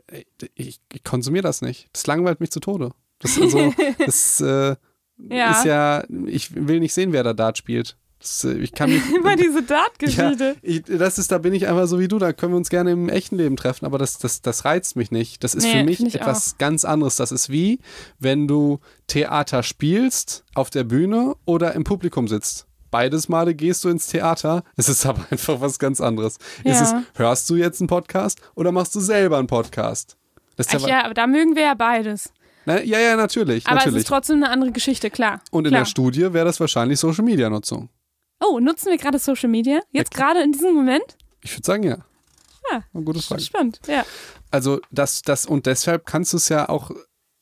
A: ich, ich konsumiere das nicht. Das langweilt mich zu Tode. Das, also, das äh,
B: Ja.
A: ist ja, ich will nicht sehen, wer da Dart spielt. Das, äh, ich kann mich,
B: Immer diese
A: ja,
B: Dart-Geschichte.
A: ich, das ist, da bin ich einfach so wie du, da können wir uns gerne im echten Leben treffen, aber das, das, das reizt mich nicht. Das ist
B: Nee,
A: für mich etwas ganz anderes. Das ist wie, wenn du Theater spielst, auf der Bühne oder im Publikum sitzt. Beides Male gehst du ins Theater, es ist aber einfach was ganz anderes. Ist es,
B: Ja.
A: hörst du jetzt einen Podcast oder machst du selber einen Podcast? Das
B: Ach ja, aber da mögen wir ja beides.
A: Na, ja, ja, natürlich.
B: Aber es
A: natürlich.
B: ist trotzdem eine andere Geschichte, klar.
A: Und in
B: klar.
A: der Studie wäre das wahrscheinlich Social Media Nutzung.
B: Oh, nutzen wir gerade Social Media? Jetzt
A: Ja,
B: gerade in diesem Moment?
A: Ich würde sagen, ja.
B: Ja.
A: Eine gute Frage.
B: Spannend, ja.
A: Also das, das und deshalb kannst du es ja auch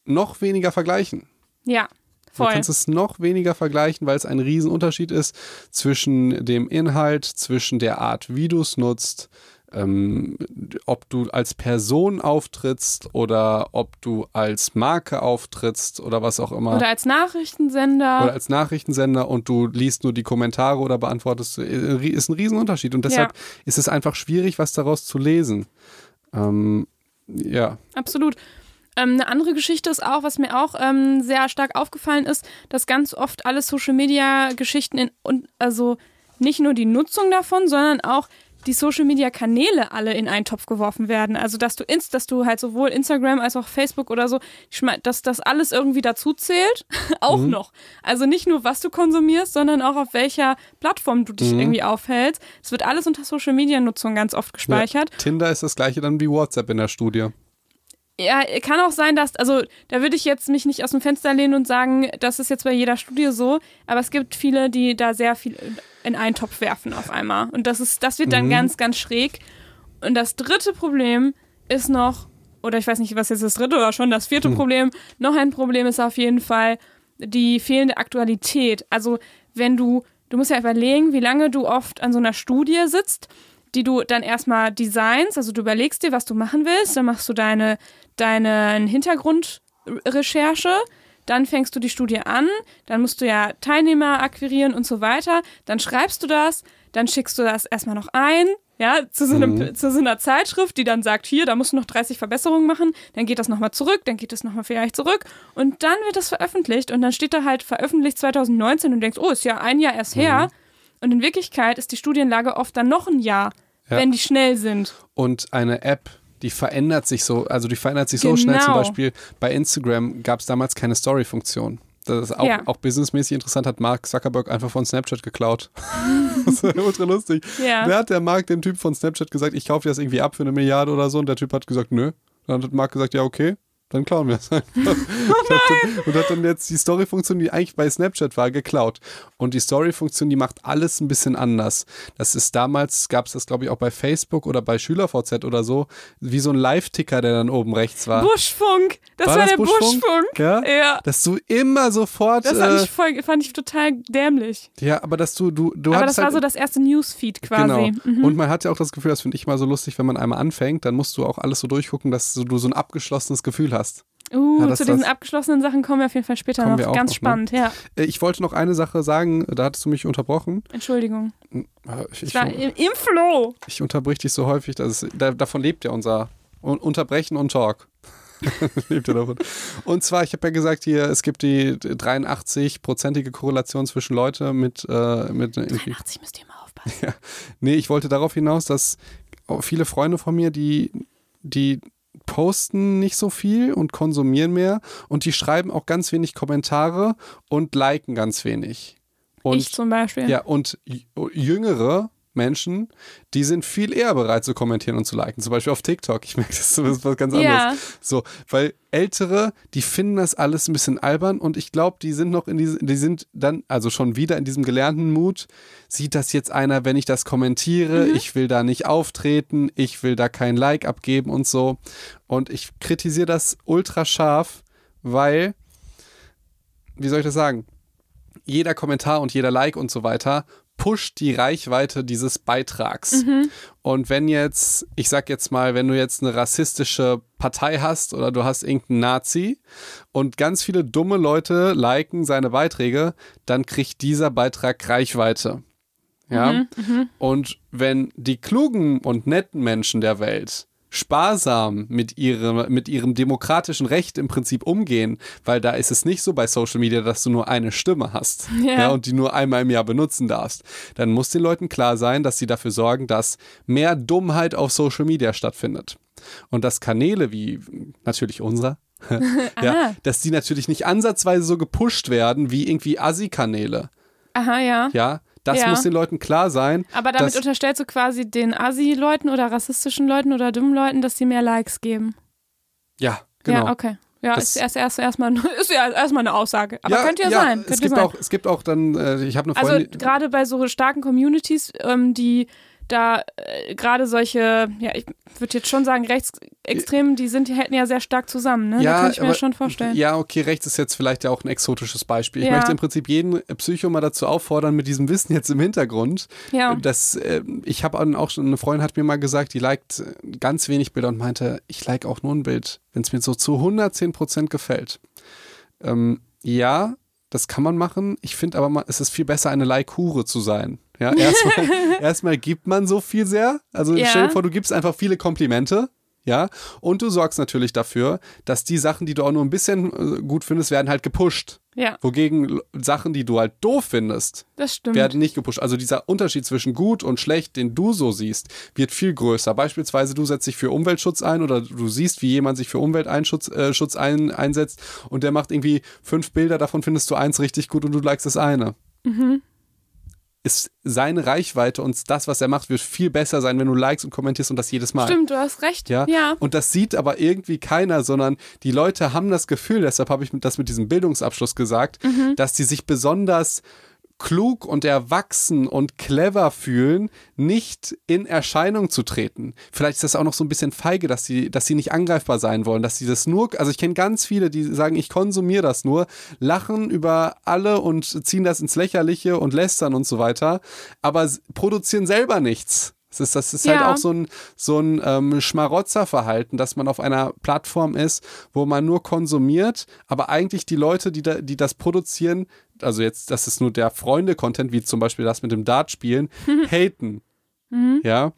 A: noch weniger vergleichen.
B: Ja,
A: Du
B: voll.
A: kannst es noch weniger vergleichen, weil es ein Riesenunterschied ist zwischen dem Inhalt, zwischen der Art, wie du es nutzt, ähm, ob du als Person auftrittst oder ob du als Marke auftrittst oder was auch immer.
B: Oder als Nachrichtensender.
A: Oder als Nachrichtensender und du liest nur die Kommentare oder beantwortest, äh, ist ein Riesenunterschied. Und deshalb ist es einfach schwierig, was daraus zu lesen. Ähm, ja.
B: Absolut. Ähm, eine andere Geschichte ist auch, was mir auch ähm, sehr stark aufgefallen ist, dass ganz oft alle Social Media Geschichten in und also nicht nur die Nutzung davon, sondern auch die Social Media Kanäle alle in einen Topf geworfen werden. Also dass du inst, dass du halt sowohl Instagram als auch Facebook oder so, dass das alles irgendwie dazu zählt, auch noch. Also nicht nur was du konsumierst, sondern auch auf welcher Plattform du dich irgendwie aufhältst. Es wird alles unter Social Media Nutzung ganz oft gespeichert.
A: Ja, Tinder ist das gleiche dann wie WhatsApp in der Studie.
B: Ja, kann auch sein, dass, also da würde ich jetzt mich nicht aus dem Fenster lehnen und sagen, das ist jetzt bei jeder Studie so, aber es gibt viele, die da sehr viel in einen Topf werfen auf einmal. Und das ist, das wird dann ganz, ganz schräg. Und das dritte Problem ist noch, oder ich weiß nicht, was jetzt das dritte oder schon das vierte Problem, noch ein Problem ist auf jeden Fall die fehlende Aktualität. Also wenn du, du musst ja überlegen, wie lange du oft an so einer Studie sitzt, die du dann erstmal designst, also du überlegst dir, was du machen willst, dann machst du deine, deine Hintergrundrecherche, dann fängst du die Studie an, dann musst du ja Teilnehmer akquirieren und so weiter, dann schreibst du das, dann schickst du das erstmal noch ein, ja, zu so, einem, zu so einer Zeitschrift, die dann sagt, hier, da musst du noch 30 Verbesserungen machen, dann geht das nochmal zurück, dann geht das nochmal vielleicht zurück und dann wird das veröffentlicht und dann steht da halt veröffentlicht 2019 und du denkst, oh, ist ja ein Jahr erst her und in Wirklichkeit ist die Studienlage oft dann noch ein Jahr,
A: Ja.
B: wenn die schnell sind.
A: Und eine App, die verändert sich so, also die verändert sich so schnell. Zum
B: Genau.
A: Beispiel bei Instagram gab es damals keine Story-Funktion. Das ist auch,
B: Ja.
A: auch businessmäßig interessant, hat Mark Zuckerberg einfach von Snapchat geklaut. das ist ultra lustig.
B: Ja.
A: Wer hat der Mark dem Typ von Snapchat gesagt, ich kaufe dir das irgendwie ab für eine Milliarde oder so? Und der Typ hat gesagt, nö. Dann hat Mark gesagt, ja, okay. Dann klauen wir es einfach.
B: Oh
A: und, hat dann, und hat dann jetzt die Story-Funktion, die eigentlich bei Snapchat war, geklaut. Und die Story-Funktion, die macht alles ein bisschen anders. Das ist damals, gab es das, glaube ich, auch bei Facebook oder bei SchülerVZ oder so, wie so ein Live-Ticker, der dann oben rechts war.
B: Buschfunk, das war,
A: War das
B: der
A: Buschfunk?
B: Buschfunk.
A: Ja?
B: Ja.
A: Dass du immer sofort.
B: Das fand
A: äh,
B: ich, voll, fand ich total dämlich.
A: ja, aber dass du, du, du
B: Aber das war
A: halt,
B: so das erste Newsfeed quasi.
A: Genau.
B: Mhm.
A: Und man hat ja auch das Gefühl, das finde ich mal so lustig, wenn man einmal anfängt, dann musst du auch alles so durchgucken, dass du so ein abgeschlossenes Gefühl hast.
B: Uh,
A: Ja, das-
B: zu diesen
A: das-
B: abgeschlossenen Sachen kommen wir auf jeden Fall später noch. Ganz
A: noch, ne?
B: spannend, ja.
A: Äh, Ich wollte noch eine Sache sagen, da hattest du mich unterbrochen.
B: Entschuldigung.
A: Äh, Ich,
B: Ich
A: ich,
B: war im, im Flow.
A: ich unterbrich dich so häufig, dass da, davon lebt ja unser Un- Unterbrechen und Talk. lebt ja davon. Und zwar, ich habe ja gesagt, hier, es gibt die 83-prozentige Korrelation zwischen Leute mit, äh, mit irgendwie
B: 80 müsst ihr mal aufpassen.
A: Nee, ich wollte darauf hinaus, dass viele Freunde von mir, die, die posten nicht so viel und konsumieren mehr und die schreiben auch ganz wenig Kommentare und liken ganz wenig. Und,
B: ich zum Beispiel.
A: ja, und jüngere Menschen, die sind viel eher bereit zu kommentieren und zu liken. Zum Beispiel auf TikTok. Ich merke, das ist was ganz anderes.
B: Ja.
A: So, weil Ältere, die finden das alles ein bisschen albern und ich glaube, die sind noch in diese, die sind dann, also schon wieder in diesem gelernten Mut, sieht das jetzt einer, wenn ich das kommentiere,
B: Mhm.
A: ich will da nicht auftreten, ich will da kein Like abgeben und so. Und ich kritisiere das ultra scharf, weil, wie soll ich das sagen? Jeder Kommentar und jeder Like und so weiter pusht die Reichweite dieses Beitrags. Und wenn jetzt, ich sag jetzt mal, wenn du jetzt eine rassistische Partei hast oder du hast irgendeinen Nazi und ganz viele dumme Leute liken seine Beiträge, dann kriegt dieser Beitrag Reichweite. Ja. Und wenn die klugen und netten Menschen der Welt sparsam mit ihrem, mit ihrem demokratischen Recht im Prinzip umgehen, weil da ist es nicht so bei Social Media, dass du nur eine Stimme hast
B: Ja.
A: ja, und die nur einmal im Jahr benutzen darfst, dann muss den Leuten klar sein, dass sie dafür sorgen, dass mehr Dummheit auf Social Media stattfindet. Und dass Kanäle wie natürlich unserer, ja, dass die natürlich nicht ansatzweise so gepusht werden wie irgendwie Assi-Kanäle.
B: Aha, ja.
A: Ja, das
B: Ja.
A: muss den Leuten klar sein.
B: Aber damit unterstellst du quasi den Assi-Leuten oder rassistischen Leuten oder dummen Leuten, dass sie mehr Likes geben.
A: ja, genau.
B: Ja, okay. Ja,
A: Das-
B: ist erst, erst, erstmal, ist ja erstmal eine Aussage. Aber könnte ja, sein. Könnte
A: es, gibt
B: sein.
A: auch, es gibt auch dann, äh, ich habe eine
B: Also
A: Freundin.
B: gerade bei so starken Communities, ähm, die da äh, gerade solche, ja, ich würde jetzt schon sagen, Rechtsextremen, die sind, die hätten ja sehr stark zusammen, ne?
A: Ja,
B: da kann ich mir
A: aber-
B: schon vorstellen.
A: Ja, okay, rechts ist jetzt vielleicht ja auch ein exotisches Beispiel. Ich
B: Ja.
A: möchte im Prinzip jeden Psycho mal dazu auffordern, mit diesem Wissen jetzt im Hintergrund,
B: Ja.
A: dass äh, ich habe auch schon, eine Freundin hat mir mal gesagt, die liked äh, ganz wenig Bilder und meinte, ich like auch nur ein Bild, wenn es mir so zu 110 Prozent gefällt. Ähm, ja, das kann man machen. Ich finde aber mal, es ist viel besser, eine Like-Hure zu sein. Ja, erstmal, erstmal gibt man so viel sehr. Also
B: Ja.
A: stell dir vor, du gibst einfach viele Komplimente. Ja, und du sorgst natürlich dafür, dass die Sachen, die du auch nur ein bisschen äh, gut findest, werden halt gepusht.
B: Ja,
A: Wogegen Sachen, die du halt doof findest, werden nicht gepusht. Also dieser Unterschied zwischen gut und schlecht, den du so siehst, wird viel größer. Beispielsweise du setzt dich für Umweltschutz ein oder du siehst, wie jemand sich für Umweltschutz äh, Schutz ein, einsetzt und der macht irgendwie fünf Bilder, davon findest du eins richtig gut und du likest das eine. Ist seine Reichweite und das, was er macht, wird viel besser sein, wenn du likest und kommentierst und das jedes Mal.
B: Stimmt, du hast recht.
A: Ja?
B: ja.
A: Und das sieht aber irgendwie keiner, sondern die Leute haben das Gefühl, deshalb habe ich das mit diesem Bildungsabschluss gesagt,
B: Mhm.
A: dass die sich besonders klug und erwachsen und clever fühlen, nicht in Erscheinung zu treten. Vielleicht ist das auch noch so ein bisschen feige, dass sie, dass sie nicht angreifbar sein wollen, dass sie das nur, also ich kenne ganz viele, die sagen, ich konsumiere das nur, lachen über alle und ziehen das ins Lächerliche und lästern und so weiter, aber produzieren selber nichts. Das ist, das ist halt
B: Ja.
A: auch so ein, so ein ähm, Schmarotzerverhalten, dass man auf einer Plattform ist, wo man nur konsumiert, aber eigentlich die Leute, die, da, die das produzieren, also jetzt, das ist nur der Freunde-Content, wie zum Beispiel das mit dem Dart-Spielen, haten. Ja.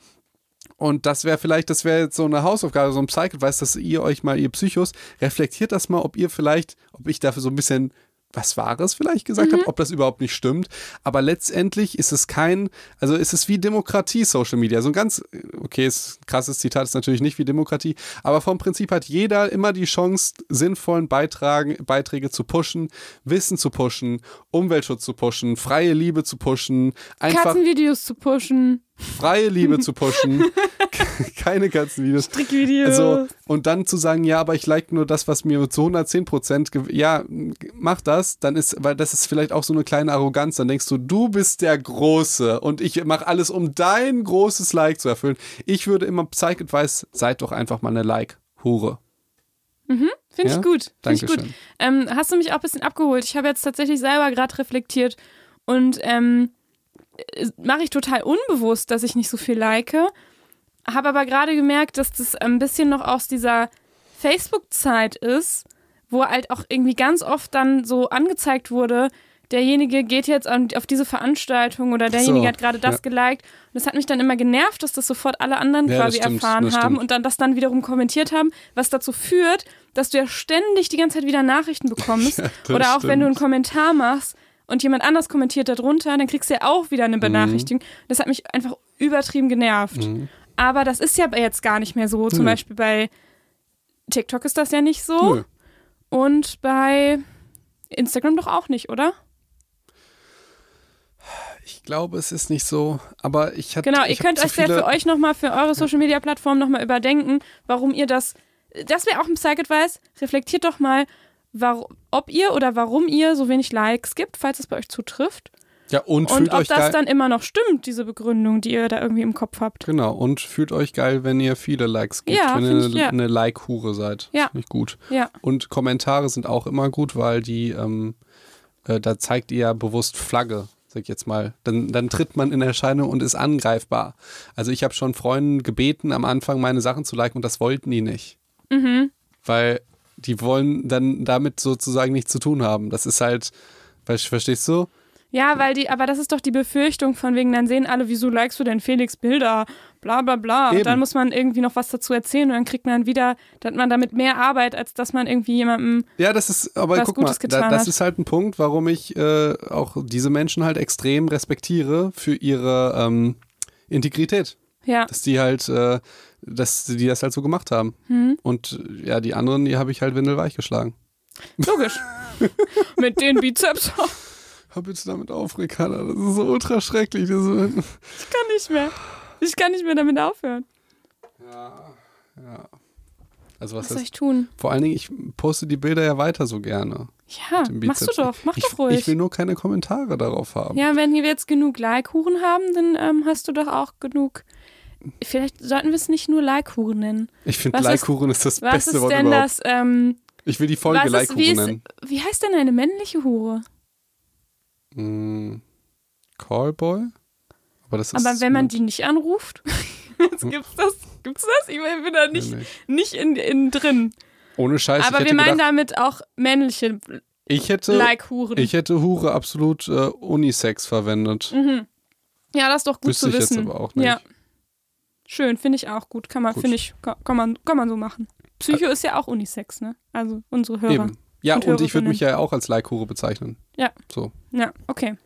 A: Und das wäre vielleicht, das wäre jetzt so eine Hausaufgabe, so ein Psych-Advice, dass ihr euch mal, ihr Psychos, reflektiert das mal, ob ihr vielleicht, ob ich dafür so ein bisschen was Wahres vielleicht gesagt habe, ob das überhaupt nicht stimmt. Aber letztendlich ist es kein, also ist es wie Demokratie, Social Media. So ein ganz, okay, ist ein krasses Zitat, ist natürlich nicht wie Demokratie, aber vom Prinzip hat jeder immer die Chance, sinnvollen Beitragen, Beiträge zu pushen, Wissen zu pushen, Umweltschutz zu pushen, freie Liebe zu pushen, einfach
B: Katzenvideos zu pushen,
A: freie Liebe zu pushen, keine Katzenvideos.
B: Trickvideos.
A: Also, und dann zu sagen, ja, aber ich like nur das, was mir zu 110 Prozent, ja, mach das, dann ist, weil das ist vielleicht auch so eine kleine Arroganz, dann denkst du, du bist der Große und ich mache alles, um dein großes Like zu erfüllen. Ich würde immer Psych-Advice, seid doch einfach mal eine Like-Hure.
B: Finde
A: Ja?
B: ich gut. Finde ich gut.
A: Dankeschön.
B: Ähm, hast du mich auch ein bisschen abgeholt? Ich habe jetzt tatsächlich selber gerade reflektiert und ähm, mache ich total unbewusst, dass ich nicht so viel like. Habe aber gerade gemerkt, dass das ein bisschen noch aus dieser Facebook-Zeit ist, wo halt auch irgendwie ganz oft dann so angezeigt wurde, derjenige geht jetzt auf diese Veranstaltung oder derjenige
A: So,
B: hat gerade das
A: ja.
B: geliked. Und das hat mich dann immer genervt, dass das sofort alle anderen
A: Ja,
B: quasi
A: stimmt,
B: erfahren haben
A: stimmt.
B: und dann das dann wiederum kommentiert haben, was dazu führt, dass du ja ständig die ganze Zeit wieder Nachrichten bekommst.
A: Ja,
B: oder auch wenn du einen
A: stimmt.
B: Kommentar machst und jemand anders kommentiert darunter, dann kriegst du ja auch wieder
A: Mhm.
B: eine Benachrichtigung. Das hat mich einfach übertrieben genervt. Aber das ist ja jetzt gar nicht mehr so. Zum
A: Nö.
B: Beispiel bei TikTok ist das ja nicht so.
A: Nö.
B: Und bei Instagram doch auch nicht, oder?
A: Ich glaube, es ist nicht so, aber ich hatte.
B: Genau, ihr könnt euch sehr
A: viele-
B: für euch nochmal, für eure Social Media Plattform nochmal überdenken, warum ihr das. Das wäre auch ein Psych-Advice. Reflektiert doch mal, ob ihr oder warum ihr so wenig Likes gibt, falls es bei euch zutrifft.
A: Ja, und,
B: Und ob das dann immer noch stimmt, diese Begründung, die ihr da irgendwie im Kopf habt.
A: Genau, und fühlt euch geil, wenn ihr viele Likes gebt,
B: Ja,
A: wenn ihr eine,
B: ja.
A: eine Like-Hure seid.
B: Ja.
A: Finde ich gut.
B: Ja.
A: Und Kommentare sind auch immer gut, weil die, ähm, äh, da zeigt ihr ja bewusst Flagge, sag ich jetzt mal. Dann, dann tritt man in Erscheinung und ist angreifbar. Also ich habe schon Freunden gebeten, am Anfang meine Sachen zu liken und das wollten die nicht.
B: Mhm.
A: Weil die wollen dann damit sozusagen nichts zu tun haben. Das ist halt, verstehst du?
B: Ja, weil die, aber das ist doch die Befürchtung von wegen, dann sehen alle, wieso likest du denn Felix Bilder, bla bla bla.
A: Eben.
B: Und dann muss man irgendwie noch was dazu erzählen und dann kriegt man wieder, dann hat man damit mehr Arbeit, als dass man irgendwie jemandem.
A: Ja, das ist, aber
B: Was
A: guck
B: Gutes
A: mal, da, das
B: hat.
A: ist halt ein Punkt, warum ich äh, auch diese Menschen halt extrem respektiere für ihre ähm, Integrität.
B: Ja.
A: Dass die halt, äh, dass die das halt so gemacht haben.
B: Hm.
A: Und ja, die anderen, die habe ich halt windelweich geschlagen.
B: Logisch. Mit den Bizeps.
A: Hör bitte damit auf, Ricarda. Das ist so ultra schrecklich. Das ist,
B: Ich kann nicht mehr. Ich kann nicht mehr damit aufhören.
A: ja, ja. Also was,
B: Was soll ich tun?
A: vor allen Dingen, ich poste die Bilder ja weiter so gerne.
B: Ja, machst du doch. Mach
A: ich,
B: doch ruhig.
A: Ich will nur keine Kommentare darauf haben.
B: Ja, wenn wir jetzt genug Leikuchen haben, dann ähm, hast du doch auch genug. Vielleicht sollten wir es nicht nur Leikuchen nennen.
A: Ich finde
B: Was ist-
A: Leikuchen ist das
B: Was
A: beste
B: ist
A: Wort
B: denn
A: überhaupt.
B: das? Ähm,
A: Ich will die Folge
B: was ist,
A: Leikuchen
B: wie,
A: nennen.
B: ist, wie heißt denn eine männliche Hure?
A: Mm, Callboy? Aber ist.
B: Aber wenn man die nicht anruft, jetzt gibt's das, gibt's das? Ich bin da nicht,
A: Nee, nee.
B: nicht in, in drin.
A: Ohne Scheiß.
B: Aber wir meinen
A: gedacht,
B: damit auch männliche
A: ich hätte,
B: Like-Huren.
A: ich hätte Hure absolut äh, Unisex verwendet.
B: Mhm. Ja, das ist doch gut
A: Wüsste
B: zu
A: ich jetzt
B: wissen.
A: aber auch nicht.
B: Ja. Schön, finde ich auch gut. Kann man, finde ich, kann, man, kann man so machen. Psycho ist ja auch Unisex, ne? Also unsere Hörer.
A: Eben. Ja,
B: und
A: und, ich würde mich ja auch als Leikhure bezeichnen.
B: Ja.
A: So.
B: Ja, okay.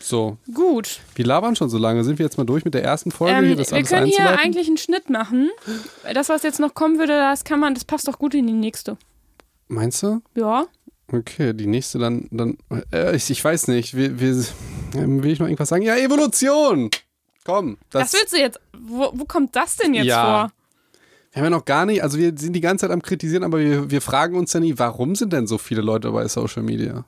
A: So.
B: Gut.
A: Wir labern schon so lange. Sind wir jetzt mal durch mit der ersten Folge
B: Ähm,
A: hier, das
B: wir können hier eigentlich einen Schnitt machen. Das, was jetzt noch kommen würde, das kann man, das passt doch gut in die nächste.
A: Meinst du?
B: Ja.
A: Okay, die nächste dann, dann äh, ich, ich weiß nicht, wir, wir, ähm, will ich noch irgendwas sagen? Ja, Evolution! Komm,
B: Das,
A: das,
B: willst du jetzt. Wo, wo kommt das denn jetzt
A: Ja.
B: vor?
A: wir haben ja noch gar nicht, also wir sind die ganze Zeit am Kritisieren, aber wir, wir fragen uns ja nie, warum sind denn so viele Leute bei Social Media?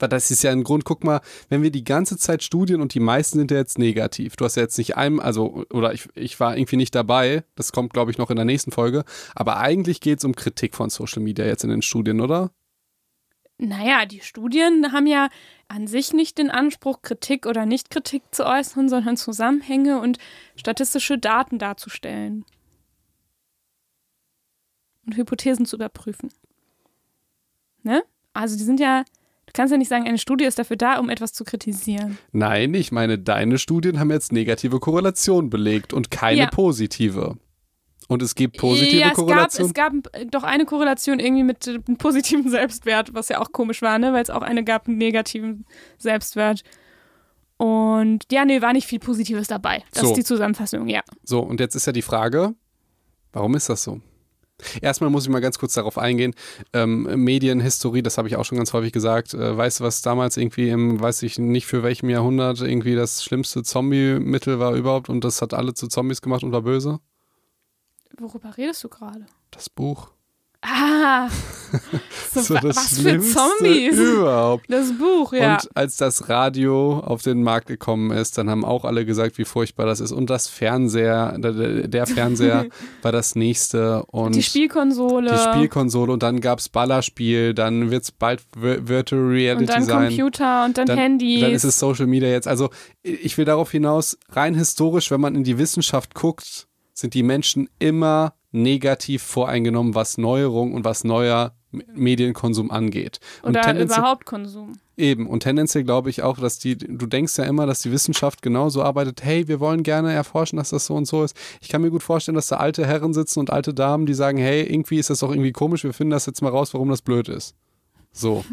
A: Weil das ist ja ein Grund, guck mal, wenn wir die ganze Zeit Studien und die meisten sind ja jetzt negativ. Du hast ja jetzt nicht einem, also, oder ich, ich war irgendwie nicht dabei, das kommt, glaube ich, noch in der nächsten Folge, aber eigentlich geht es um Kritik von Social Media jetzt in den Studien, oder?
B: Naja, die Studien haben ja an sich nicht den Anspruch, Kritik oder Nicht-Kritik zu äußern, sondern Zusammenhänge und statistische Daten darzustellen. Und Hypothesen zu überprüfen. Ne? Also die sind ja, du kannst ja nicht sagen, eine Studie ist dafür da, um etwas zu kritisieren.
A: Nein, ich meine, deine Studien haben jetzt negative Korrelation belegt und keine
B: Ja.
A: positive. Und es gibt positive
B: ja, es gab,
A: Korrelation.
B: es gab äh, doch eine Korrelation irgendwie mit äh, einem positiven Selbstwert, was ja auch komisch war, ne? weil es auch eine gab, einen negativen Selbstwert. Und ja, nee, war nicht viel Positives dabei. Das
A: So.
B: ist die Zusammenfassung, ja.
A: So, und jetzt ist ja die Frage, warum ist das so? Erstmal muss ich mal ganz kurz darauf eingehen. Ähm, Medienhistorie, das habe ich auch schon ganz häufig gesagt. Äh, weißt du, was damals irgendwie im, weiß ich nicht für welchem Jahrhundert, irgendwie das schlimmste Zombie-Mittel war überhaupt und das hat alle zu Zombies gemacht und war böse?
B: Worüber redest du gerade?
A: Das Buch.
B: Ah, so,
A: So das
B: was für Zombies.
A: Überhaupt.
B: Das Buch, ja.
A: Und als das Radio auf den Markt gekommen ist, dann haben auch alle gesagt, wie furchtbar das ist. Und das Fernseher, der, Fernseher war das nächste. Und
B: die Spielkonsole.
A: die Spielkonsole. Und dann gab es Ballerspiel, dann wird es bald Vir- Virtual Reality
B: und dann
A: sein.
B: Computer und dann,
A: Dann,
B: Handys.
A: dann ist es Social Media jetzt. Also ich will darauf hinaus, rein historisch, wenn man in die Wissenschaft guckt, sind die Menschen immer negativ voreingenommen, was Neuerung und was neuer Medienkonsum angeht. Und
B: Oder
A: tendenziell-
B: überhaupt Konsum.
A: Eben, und tendenziell glaube ich auch, dass die, du denkst ja immer, dass die Wissenschaft genauso arbeitet, hey, wir wollen gerne erforschen, dass das so und so ist. Ich kann mir gut vorstellen, dass da alte Herren sitzen und alte Damen, die sagen, hey, irgendwie ist das doch irgendwie komisch, wir finden das jetzt mal raus, warum das blöd ist. So.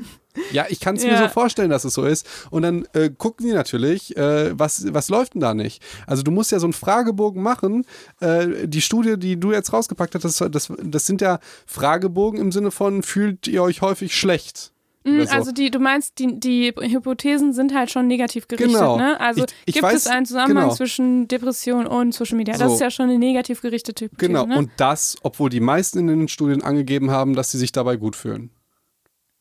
A: Ja, ich kann es mir
B: Ja.
A: so vorstellen, dass es so ist. Und dann äh, gucken die natürlich, äh, was, was läuft denn da nicht? Also du musst ja so einen Fragebogen machen. Äh, die Studie, die du jetzt rausgepackt hast, das, das, das sind ja Fragebogen im Sinne von, fühlt ihr euch häufig schlecht? Oder so.
B: Also die, du meinst, die, die Hypothesen sind halt schon negativ gerichtet,
A: Genau.
B: ne? Also
A: Ich- ich
B: gibt
A: weiß-
B: es einen Zusammenhang
A: genau.
B: zwischen Depression und Social Media. Das
A: So.
B: ist ja schon eine negativ gerichtete Hypothese,
A: Genau,
B: ne?
A: und das, obwohl die meisten in den Studien angegeben haben, dass sie sich dabei gut fühlen.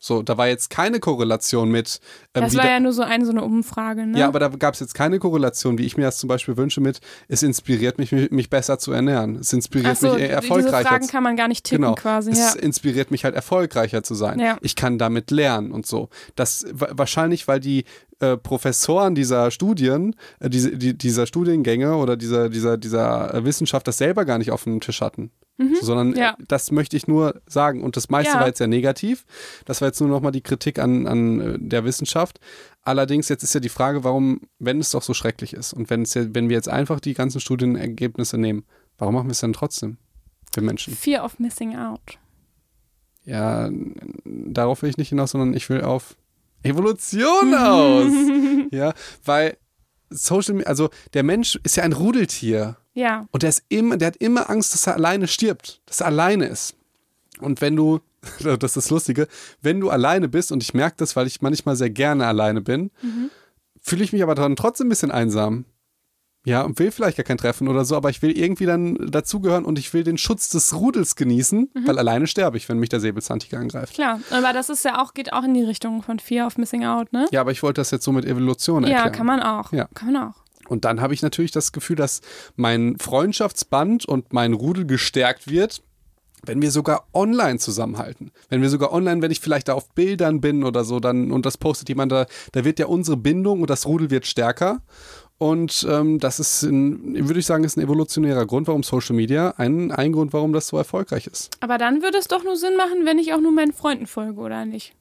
A: So, da war jetzt keine Korrelation mit. ähm,
B: das war ja nur so eine, so eine Umfrage, ne?
A: ja, aber da gab es jetzt keine Korrelation, wie ich mir das zum Beispiel wünsche, mit, es inspiriert mich, mich, besser zu ernähren. Es inspiriert
B: so,
A: mich eher
B: diese
A: erfolgreicher
B: Fragen
A: zu
B: kann man gar nicht tippen
A: Genau.
B: quasi,
A: es
B: ja.
A: inspiriert mich halt erfolgreicher zu sein.
B: Ja.
A: Ich kann damit lernen und so. Das wa- wahrscheinlich, weil die äh, Professoren dieser Studien, äh, diese, die, dieser Studiengänge oder dieser, dieser, dieser äh, Wissenschaft das selber gar nicht auf dem Tisch hatten. So, sondern
B: Mhm. Ja.
A: äh, das möchte ich nur sagen. Und das meiste
B: Ja.
A: war jetzt sehr negativ. Das war jetzt nur nochmal die Kritik an, an äh, der Wissenschaft. Allerdings, jetzt ist ja die Frage, warum, wenn es doch so schrecklich ist und wenn, es ja, wenn wir jetzt einfach die ganzen Studienergebnisse nehmen, warum machen wir es dann trotzdem? Wir Menschen.
B: Fear of missing out.
A: Ja, darauf will ich nicht hinaus, sondern ich will auf Evolution aus. ja, weil Social Media, also der Mensch ist ja ein Rudeltier
B: Ja.
A: und der ist immer, der hat immer Angst, dass er alleine stirbt, dass er alleine ist. Und wenn du, das ist das Lustige, wenn du alleine bist, und ich merke das, weil ich manchmal sehr gerne alleine bin, fühle ich mich aber dann trotzdem ein bisschen einsam. Ja, und will vielleicht gar kein Treffen oder so, aber ich will irgendwie dann dazugehören und ich will den Schutz des Rudels genießen,
B: Mhm.
A: weil alleine sterbe ich, wenn mich der Säbelzahntiger angreift.
B: Klar, aber das ist ja auch, geht auch in die Richtung von Fear of Missing Out, ne?
A: Ja, aber ich wollte das jetzt so mit Evolution erklären.
B: Ja, kann man auch.
A: Ja.
B: Kann man auch.
A: Und dann habe ich natürlich das Gefühl, dass mein Freundschaftsband und mein Rudel gestärkt wird, wenn wir sogar online zusammenhalten. Wenn wir sogar online, wenn ich vielleicht da auf Bildern bin oder so, dann und das postet jemand da, da wird ja unsere Bindung und das Rudel wird stärker. Und ähm, das ist, ein, würde ich sagen, ist ein evolutionärer Grund, warum Social Media, ein, ein Grund, warum das so erfolgreich ist.
B: Aber dann würde es doch nur Sinn machen, wenn ich auch nur meinen Freunden folge, oder nicht?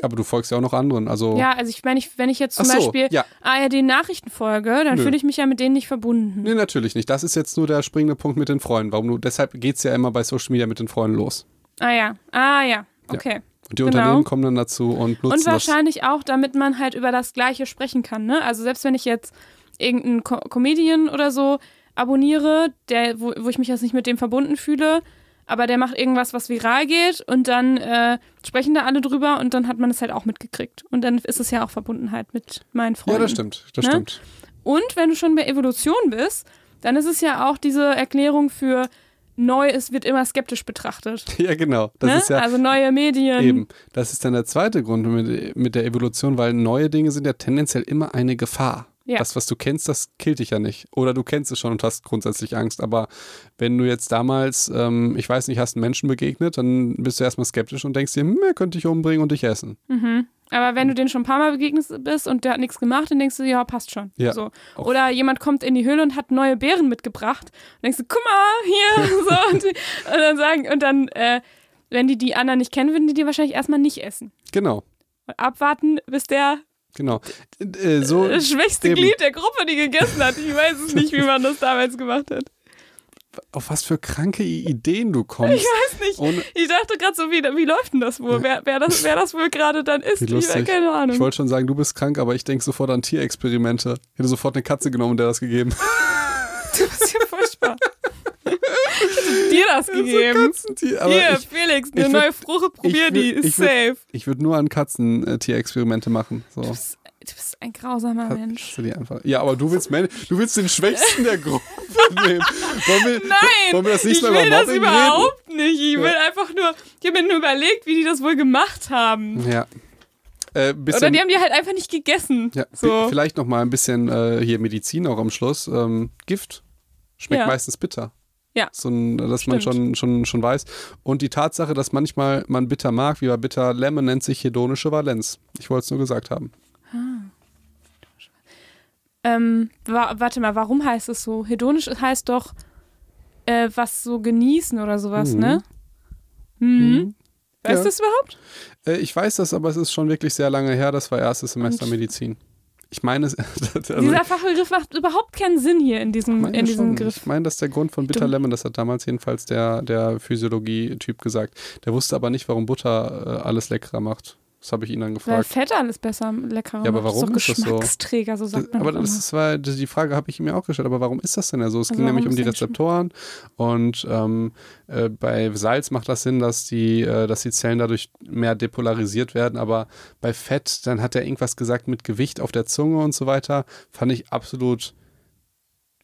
A: Aber du folgst ja auch noch anderen. Also
B: Ja, also ich, wenn ich, wenn ich jetzt zum
A: so,
B: Beispiel
A: ja.
B: ARD-Nachrichten folge, dann fühle ich mich ja mit denen nicht verbunden.
A: Nee, natürlich nicht. Das ist jetzt nur der springende Punkt mit den Freunden. Warum du, deshalb geht es ja immer bei Social Media mit den Freunden los.
B: Ah ja, ah ja, okay.
A: Und die
B: Genau.
A: Unternehmen kommen dann dazu und nutzen
B: Und
A: das.
B: wahrscheinlich auch, damit man halt über das Gleiche sprechen kann. Ne? Also selbst wenn ich jetzt irgendeinen Co Comedian oder so abonniere, der, wo, wo ich mich jetzt nicht mit dem verbunden fühle, aber der macht irgendwas, was viral geht und dann äh, sprechen da alle drüber und dann hat man es halt auch mitgekriegt. Und dann ist es ja auch Verbundenheit mit meinen Freunden.
A: Ja, das stimmt. Das
B: Ne?
A: stimmt.
B: Und wenn du schon bei Evolution bist, dann ist es ja auch diese Erklärung für neu, es wird immer skeptisch betrachtet.
A: Ja, genau. Das
B: ne?
A: ist ja
B: also neue Medien.
A: eben. Das ist dann der zweite Grund mit, mit der Evolution, weil neue Dinge sind ja tendenziell immer eine Gefahr.
B: Ja.
A: Das, was du kennst, das killt dich ja nicht. Oder du kennst es schon und hast grundsätzlich Angst. Aber wenn du jetzt damals, ähm, ich weiß nicht, hast einen Menschen begegnet, dann bist du erstmal skeptisch und denkst dir, hm, er könnte dich umbringen und dich essen.
B: Mhm. Aber wenn du den schon ein paar Mal begegnet bist und der hat nichts gemacht, dann denkst du, ja, passt schon.
A: Ja,
B: So. Oder jemand kommt in die Höhle und hat neue Beeren mitgebracht und denkst du, guck mal, hier, so. Und, und dann sagen, und dann, äh, wenn die die anderen nicht kennen, würden die die wahrscheinlich erstmal nicht essen.
A: Genau.
B: Und abwarten, bis der
A: Genau. Äh, so,
B: das schwächste
A: eben.
B: Glied der Gruppe die gegessen hat. Ich weiß es nicht, wie man das damals gemacht hat.
A: auf was für kranke Ideen du kommst.
B: Ich weiß nicht.
A: Ohne,
B: Ich dachte gerade so, wie, wie läuft denn das wohl? Wer, wer, das, wer das wohl gerade dann ist? Ich
A: lustig.
B: keine Ahnung.
A: ich wollte schon sagen, du bist krank, aber ich denke sofort an Tierexperimente. Ich hätte sofort eine Katze genommen und der das gegeben.
B: Du bist ja furchtbar. Ich hätte dir das gegeben.
A: Katzentier. Aber
B: Hier,
A: ich,
B: Felix, eine
A: ich
B: neue Frucht, probier
A: ich
B: die, ist
A: ich
B: safe.
A: ich würde nur an Katzentierexperimente machen. So.
B: Du bist, du bist ein grausamer Mensch.
A: Hast du die einfach. Ja, aber du willst, Men- du willst den Schwächsten der Gruppe nehmen. Wollen wir,
B: Nein,
A: wollen wir das
B: ich
A: nächste Mal
B: will
A: über
B: das
A: Mobbing
B: überhaupt nicht. Ich will
A: Ja.
B: einfach nur, ich habe mir nur überlegt, wie die das wohl gemacht haben.
A: reden? Ja. Äh,
B: Oder die haben die halt einfach nicht gegessen.
A: ja,
B: so.
A: vi- Vielleicht noch mal ein bisschen äh, hier Medizin auch am Schluss. Ähm, Gift schmeckt
B: Ja.
A: meistens bitter.
B: Ja.
A: So ein, dass man
B: Stimmt.
A: schon, schon, schon weiß. Und die Tatsache, dass manchmal man bitter mag, wie bei Bitter Lemon, nennt sich hedonische Valenz. Ich wollte es nur gesagt haben.
B: Ähm, wa warte mal, warum heißt es so? Hedonisch heißt doch äh, was so genießen oder sowas,
A: Mhm.
B: ne? Mhm. Weißt
A: Ja.
B: du das überhaupt?
A: Äh, ich weiß das, aber es ist schon wirklich sehr lange her. Das war erstes Semester
B: Und-
A: Medizin. Ich meine, also,
B: Dieser Fachbegriff macht überhaupt keinen Sinn hier in diesem, in diesem
A: schon.
B: Griff.
A: Ich meine, das ist der Grund von Bitter Lemon. Das hat damals jedenfalls der, der Physiologie-Typ gesagt. Der wusste aber nicht, warum Butter äh, alles leckerer macht. Das habe ich ihn dann
B: Weil
A: gefragt.
B: Fett alles besser, leckerer
A: Ja, aber warum
B: so
A: ist das so?
B: Geschmacksträger, so sagt man
A: aber das ist, das- die Frage habe ich mir auch gestellt. Aber warum ist das denn so? Es
B: Also
A: ging nämlich um die
B: ist
A: Rezeptoren. Und ähm, äh, bei Salz macht das Sinn, dass die, äh, dass die Zellen dadurch mehr depolarisiert werden. Aber bei Fett, dann hat er irgendwas gesagt mit Gewicht auf der Zunge und so weiter. Fand ich absolut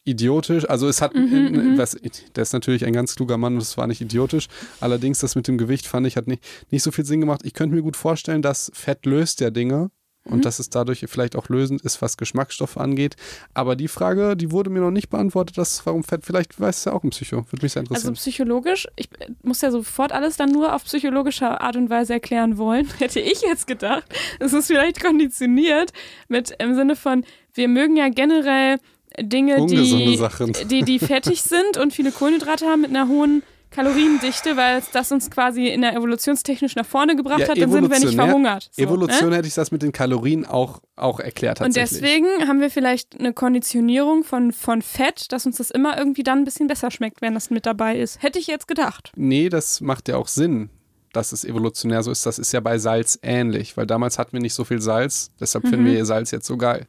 A: idiotisch. Also es hat,
B: Mhm,
A: was, der ist natürlich ein ganz kluger Mann und es war nicht idiotisch. Allerdings das mit dem Gewicht fand ich hat nicht, nicht so viel Sinn gemacht. Ich könnte mir gut vorstellen, dass Fett löst ja Dinge und
B: Mhm.
A: dass es dadurch vielleicht auch lösend ist, was Geschmacksstoffe angeht. Aber die Frage, die wurde mir noch nicht beantwortet, dass warum Fett, vielleicht weiß es ja auch ein Psycho. Würde mich sehr
B: Also
A: interessieren.
B: psychologisch, ich muss ja sofort alles dann nur auf psychologische Art und Weise erklären wollen. Hätte ich jetzt gedacht. Es ist vielleicht konditioniert mit im Sinne von, wir mögen ja generell Dinge, die, die, die fettig sind und viele Kohlenhydrate haben mit einer hohen Kaloriendichte, weil das uns quasi in der evolutionstechnisch nach vorne gebracht
A: Ja,
B: hat, dann sind wir nicht verhungert. So,
A: Evolution
B: ne?
A: hätte ich das mit den Kalorien auch, auch erklärt
B: Und deswegen haben wir vielleicht eine Konditionierung von, von Fett, dass uns das immer irgendwie dann ein bisschen besser schmeckt, wenn das mit dabei ist. Hätte ich jetzt gedacht.
A: Nee, das macht ja auch Sinn, dass es evolutionär so ist. Das ist ja bei Salz ähnlich, weil damals hatten wir nicht so viel Salz, deshalb finden wir Salz jetzt so geil.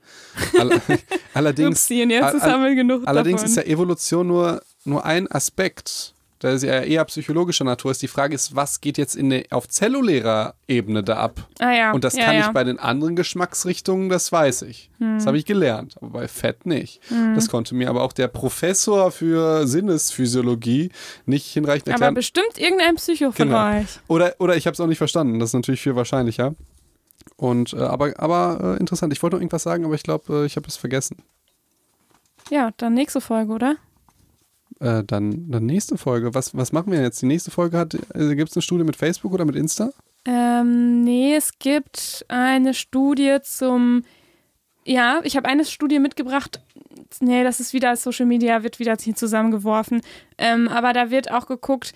A: All, allerdings
B: Upsi,
A: all-
B: genug
A: allerdings ist ja Evolution nur, nur ein Aspekt Da ist ja eher psychologischer Natur ist. Die Frage ist, was geht jetzt in der, auf zellulärer Ebene da ab?
B: Ah ja.
A: Und das
B: ja,
A: kann
B: ja.
A: ich bei den anderen Geschmacksrichtungen, das weiß ich.
B: Hm.
A: Das habe ich gelernt, aber bei Fett nicht. Das konnte mir aber auch der Professor für Sinnesphysiologie nicht hinreichend
B: Aber
A: erklären.
B: bestimmt irgendein Psycho von
A: Genau.
B: euch.
A: Oder, oder ich habe es auch nicht verstanden. Das ist natürlich viel wahrscheinlicher. Und, äh, aber aber äh, interessant. Ich wollte noch irgendwas sagen, aber ich glaube, äh, ich habe es vergessen.
B: Ja, dann nächste Folge, oder?
A: Äh, dann, dann nächste Folge. Was, was machen wir jetzt? Die nächste Folge hat, äh, gibt es eine Studie mit Facebook oder mit Insta?
B: Ähm, nee, es gibt eine Studie zum. Ja, ich habe eine Studie mitgebracht. Nee, das ist wieder Social Media, wird wieder hier zusammengeworfen. Ähm, aber da wird auch geguckt,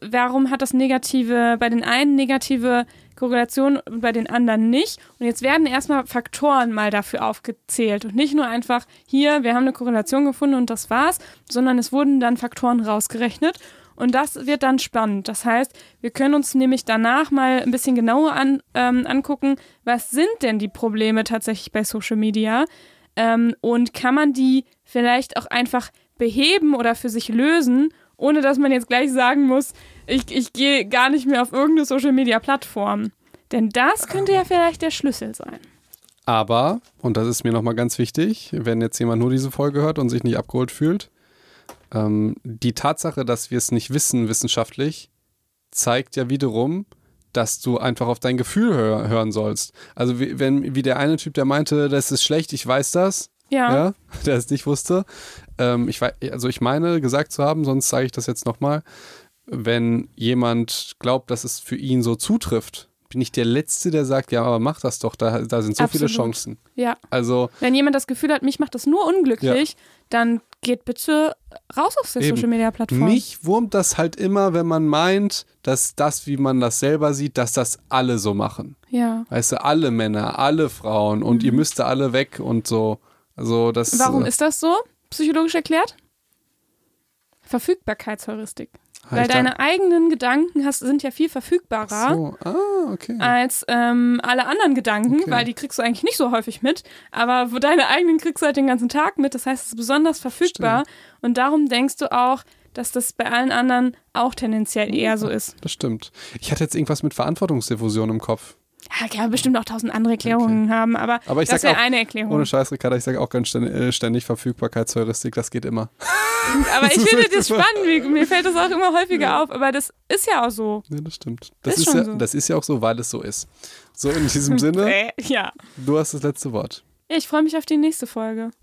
B: warum hat das negative, bei den einen negative Korrelation und bei den anderen nicht. Und jetzt werden erstmal Faktoren mal dafür aufgezählt und nicht nur einfach hier, wir haben eine Korrelation gefunden und das war's, sondern es wurden dann Faktoren rausgerechnet. Und das wird dann spannend. Das heißt, wir können uns nämlich danach mal ein bisschen genauer an, ähm, angucken, was sind denn die Probleme tatsächlich bei Social Media ähm, und kann man die vielleicht auch einfach beheben oder für sich lösen, ohne dass man jetzt gleich sagen muss, ich, ich gehe gar nicht mehr auf irgendeine Social Media Plattform. Denn das könnte ja vielleicht der Schlüssel sein.
A: Aber, und das ist mir nochmal ganz wichtig, wenn jetzt jemand nur diese Folge hört und sich nicht abgeholt fühlt, ähm, die Tatsache, dass wir es nicht wissen wissenschaftlich, zeigt ja wiederum, dass du einfach auf dein Gefühl hör hören sollst. Also wie, wenn, wie der eine Typ, der meinte, das ist schlecht, ich weiß das,
B: Ja,
A: ja, der es nicht wusste. Ähm, ich also ich meine gesagt zu haben, sonst sage ich das jetzt nochmal, wenn jemand glaubt, dass es für ihn so zutrifft, bin ich der Letzte, der sagt, ja, aber mach das doch, da, da sind so viele
B: Absolut.
A: Chancen.
B: ja.
A: Also
B: Wenn jemand das Gefühl hat, mich macht das nur unglücklich, dann geht bitte raus aus der
A: Eben.
B: Social Media Plattform.
A: mich wurmt das halt immer, wenn man meint, dass das, wie man das selber sieht, dass das alle so machen.
B: Ja.
A: Weißt du, alle Männer, alle Frauen und ihr müsst da alle weg und so. Also das.
B: Mhm. Warum
A: äh,
B: ist das so? Psychologisch erklärt? Verfügbarkeitsheuristik.
A: hab
B: Weil deine eigenen Gedanken hast, sind ja viel verfügbarer
A: So, ah, okay.
B: als ähm, alle anderen Gedanken,
A: Okay.
B: weil die kriegst du eigentlich nicht so häufig mit. Aber wo deine eigenen kriegst du halt den ganzen Tag mit. Das heißt, es ist besonders verfügbar. Und darum denkst du auch, dass das bei allen anderen auch tendenziell eher so ist.
A: Das stimmt. Ich hatte jetzt irgendwas mit Verantwortungsdiffusion im Kopf.
B: Ja, kann bestimmt auch tausend andere Erklärungen haben, aber,
A: Aber ich
B: das wäre eine Erklärung.
A: Ohne Scheiß, Ricarda, ich sage auch ganz ständig, äh, ständig Verfügbarkeitsheuristik, das geht immer.
B: Aber ich finde das spannend, mir, fällt das auch immer häufiger auf, aber das ist ja auch so.
A: Ja, das stimmt. Das
B: Ist
A: ist, ja,
B: so.
A: das ist ja auch so, weil es so ist. So, in diesem Sinne,
B: Äh, ja.
A: du hast das letzte Wort.
B: ja, ich freue mich auf die nächste Folge.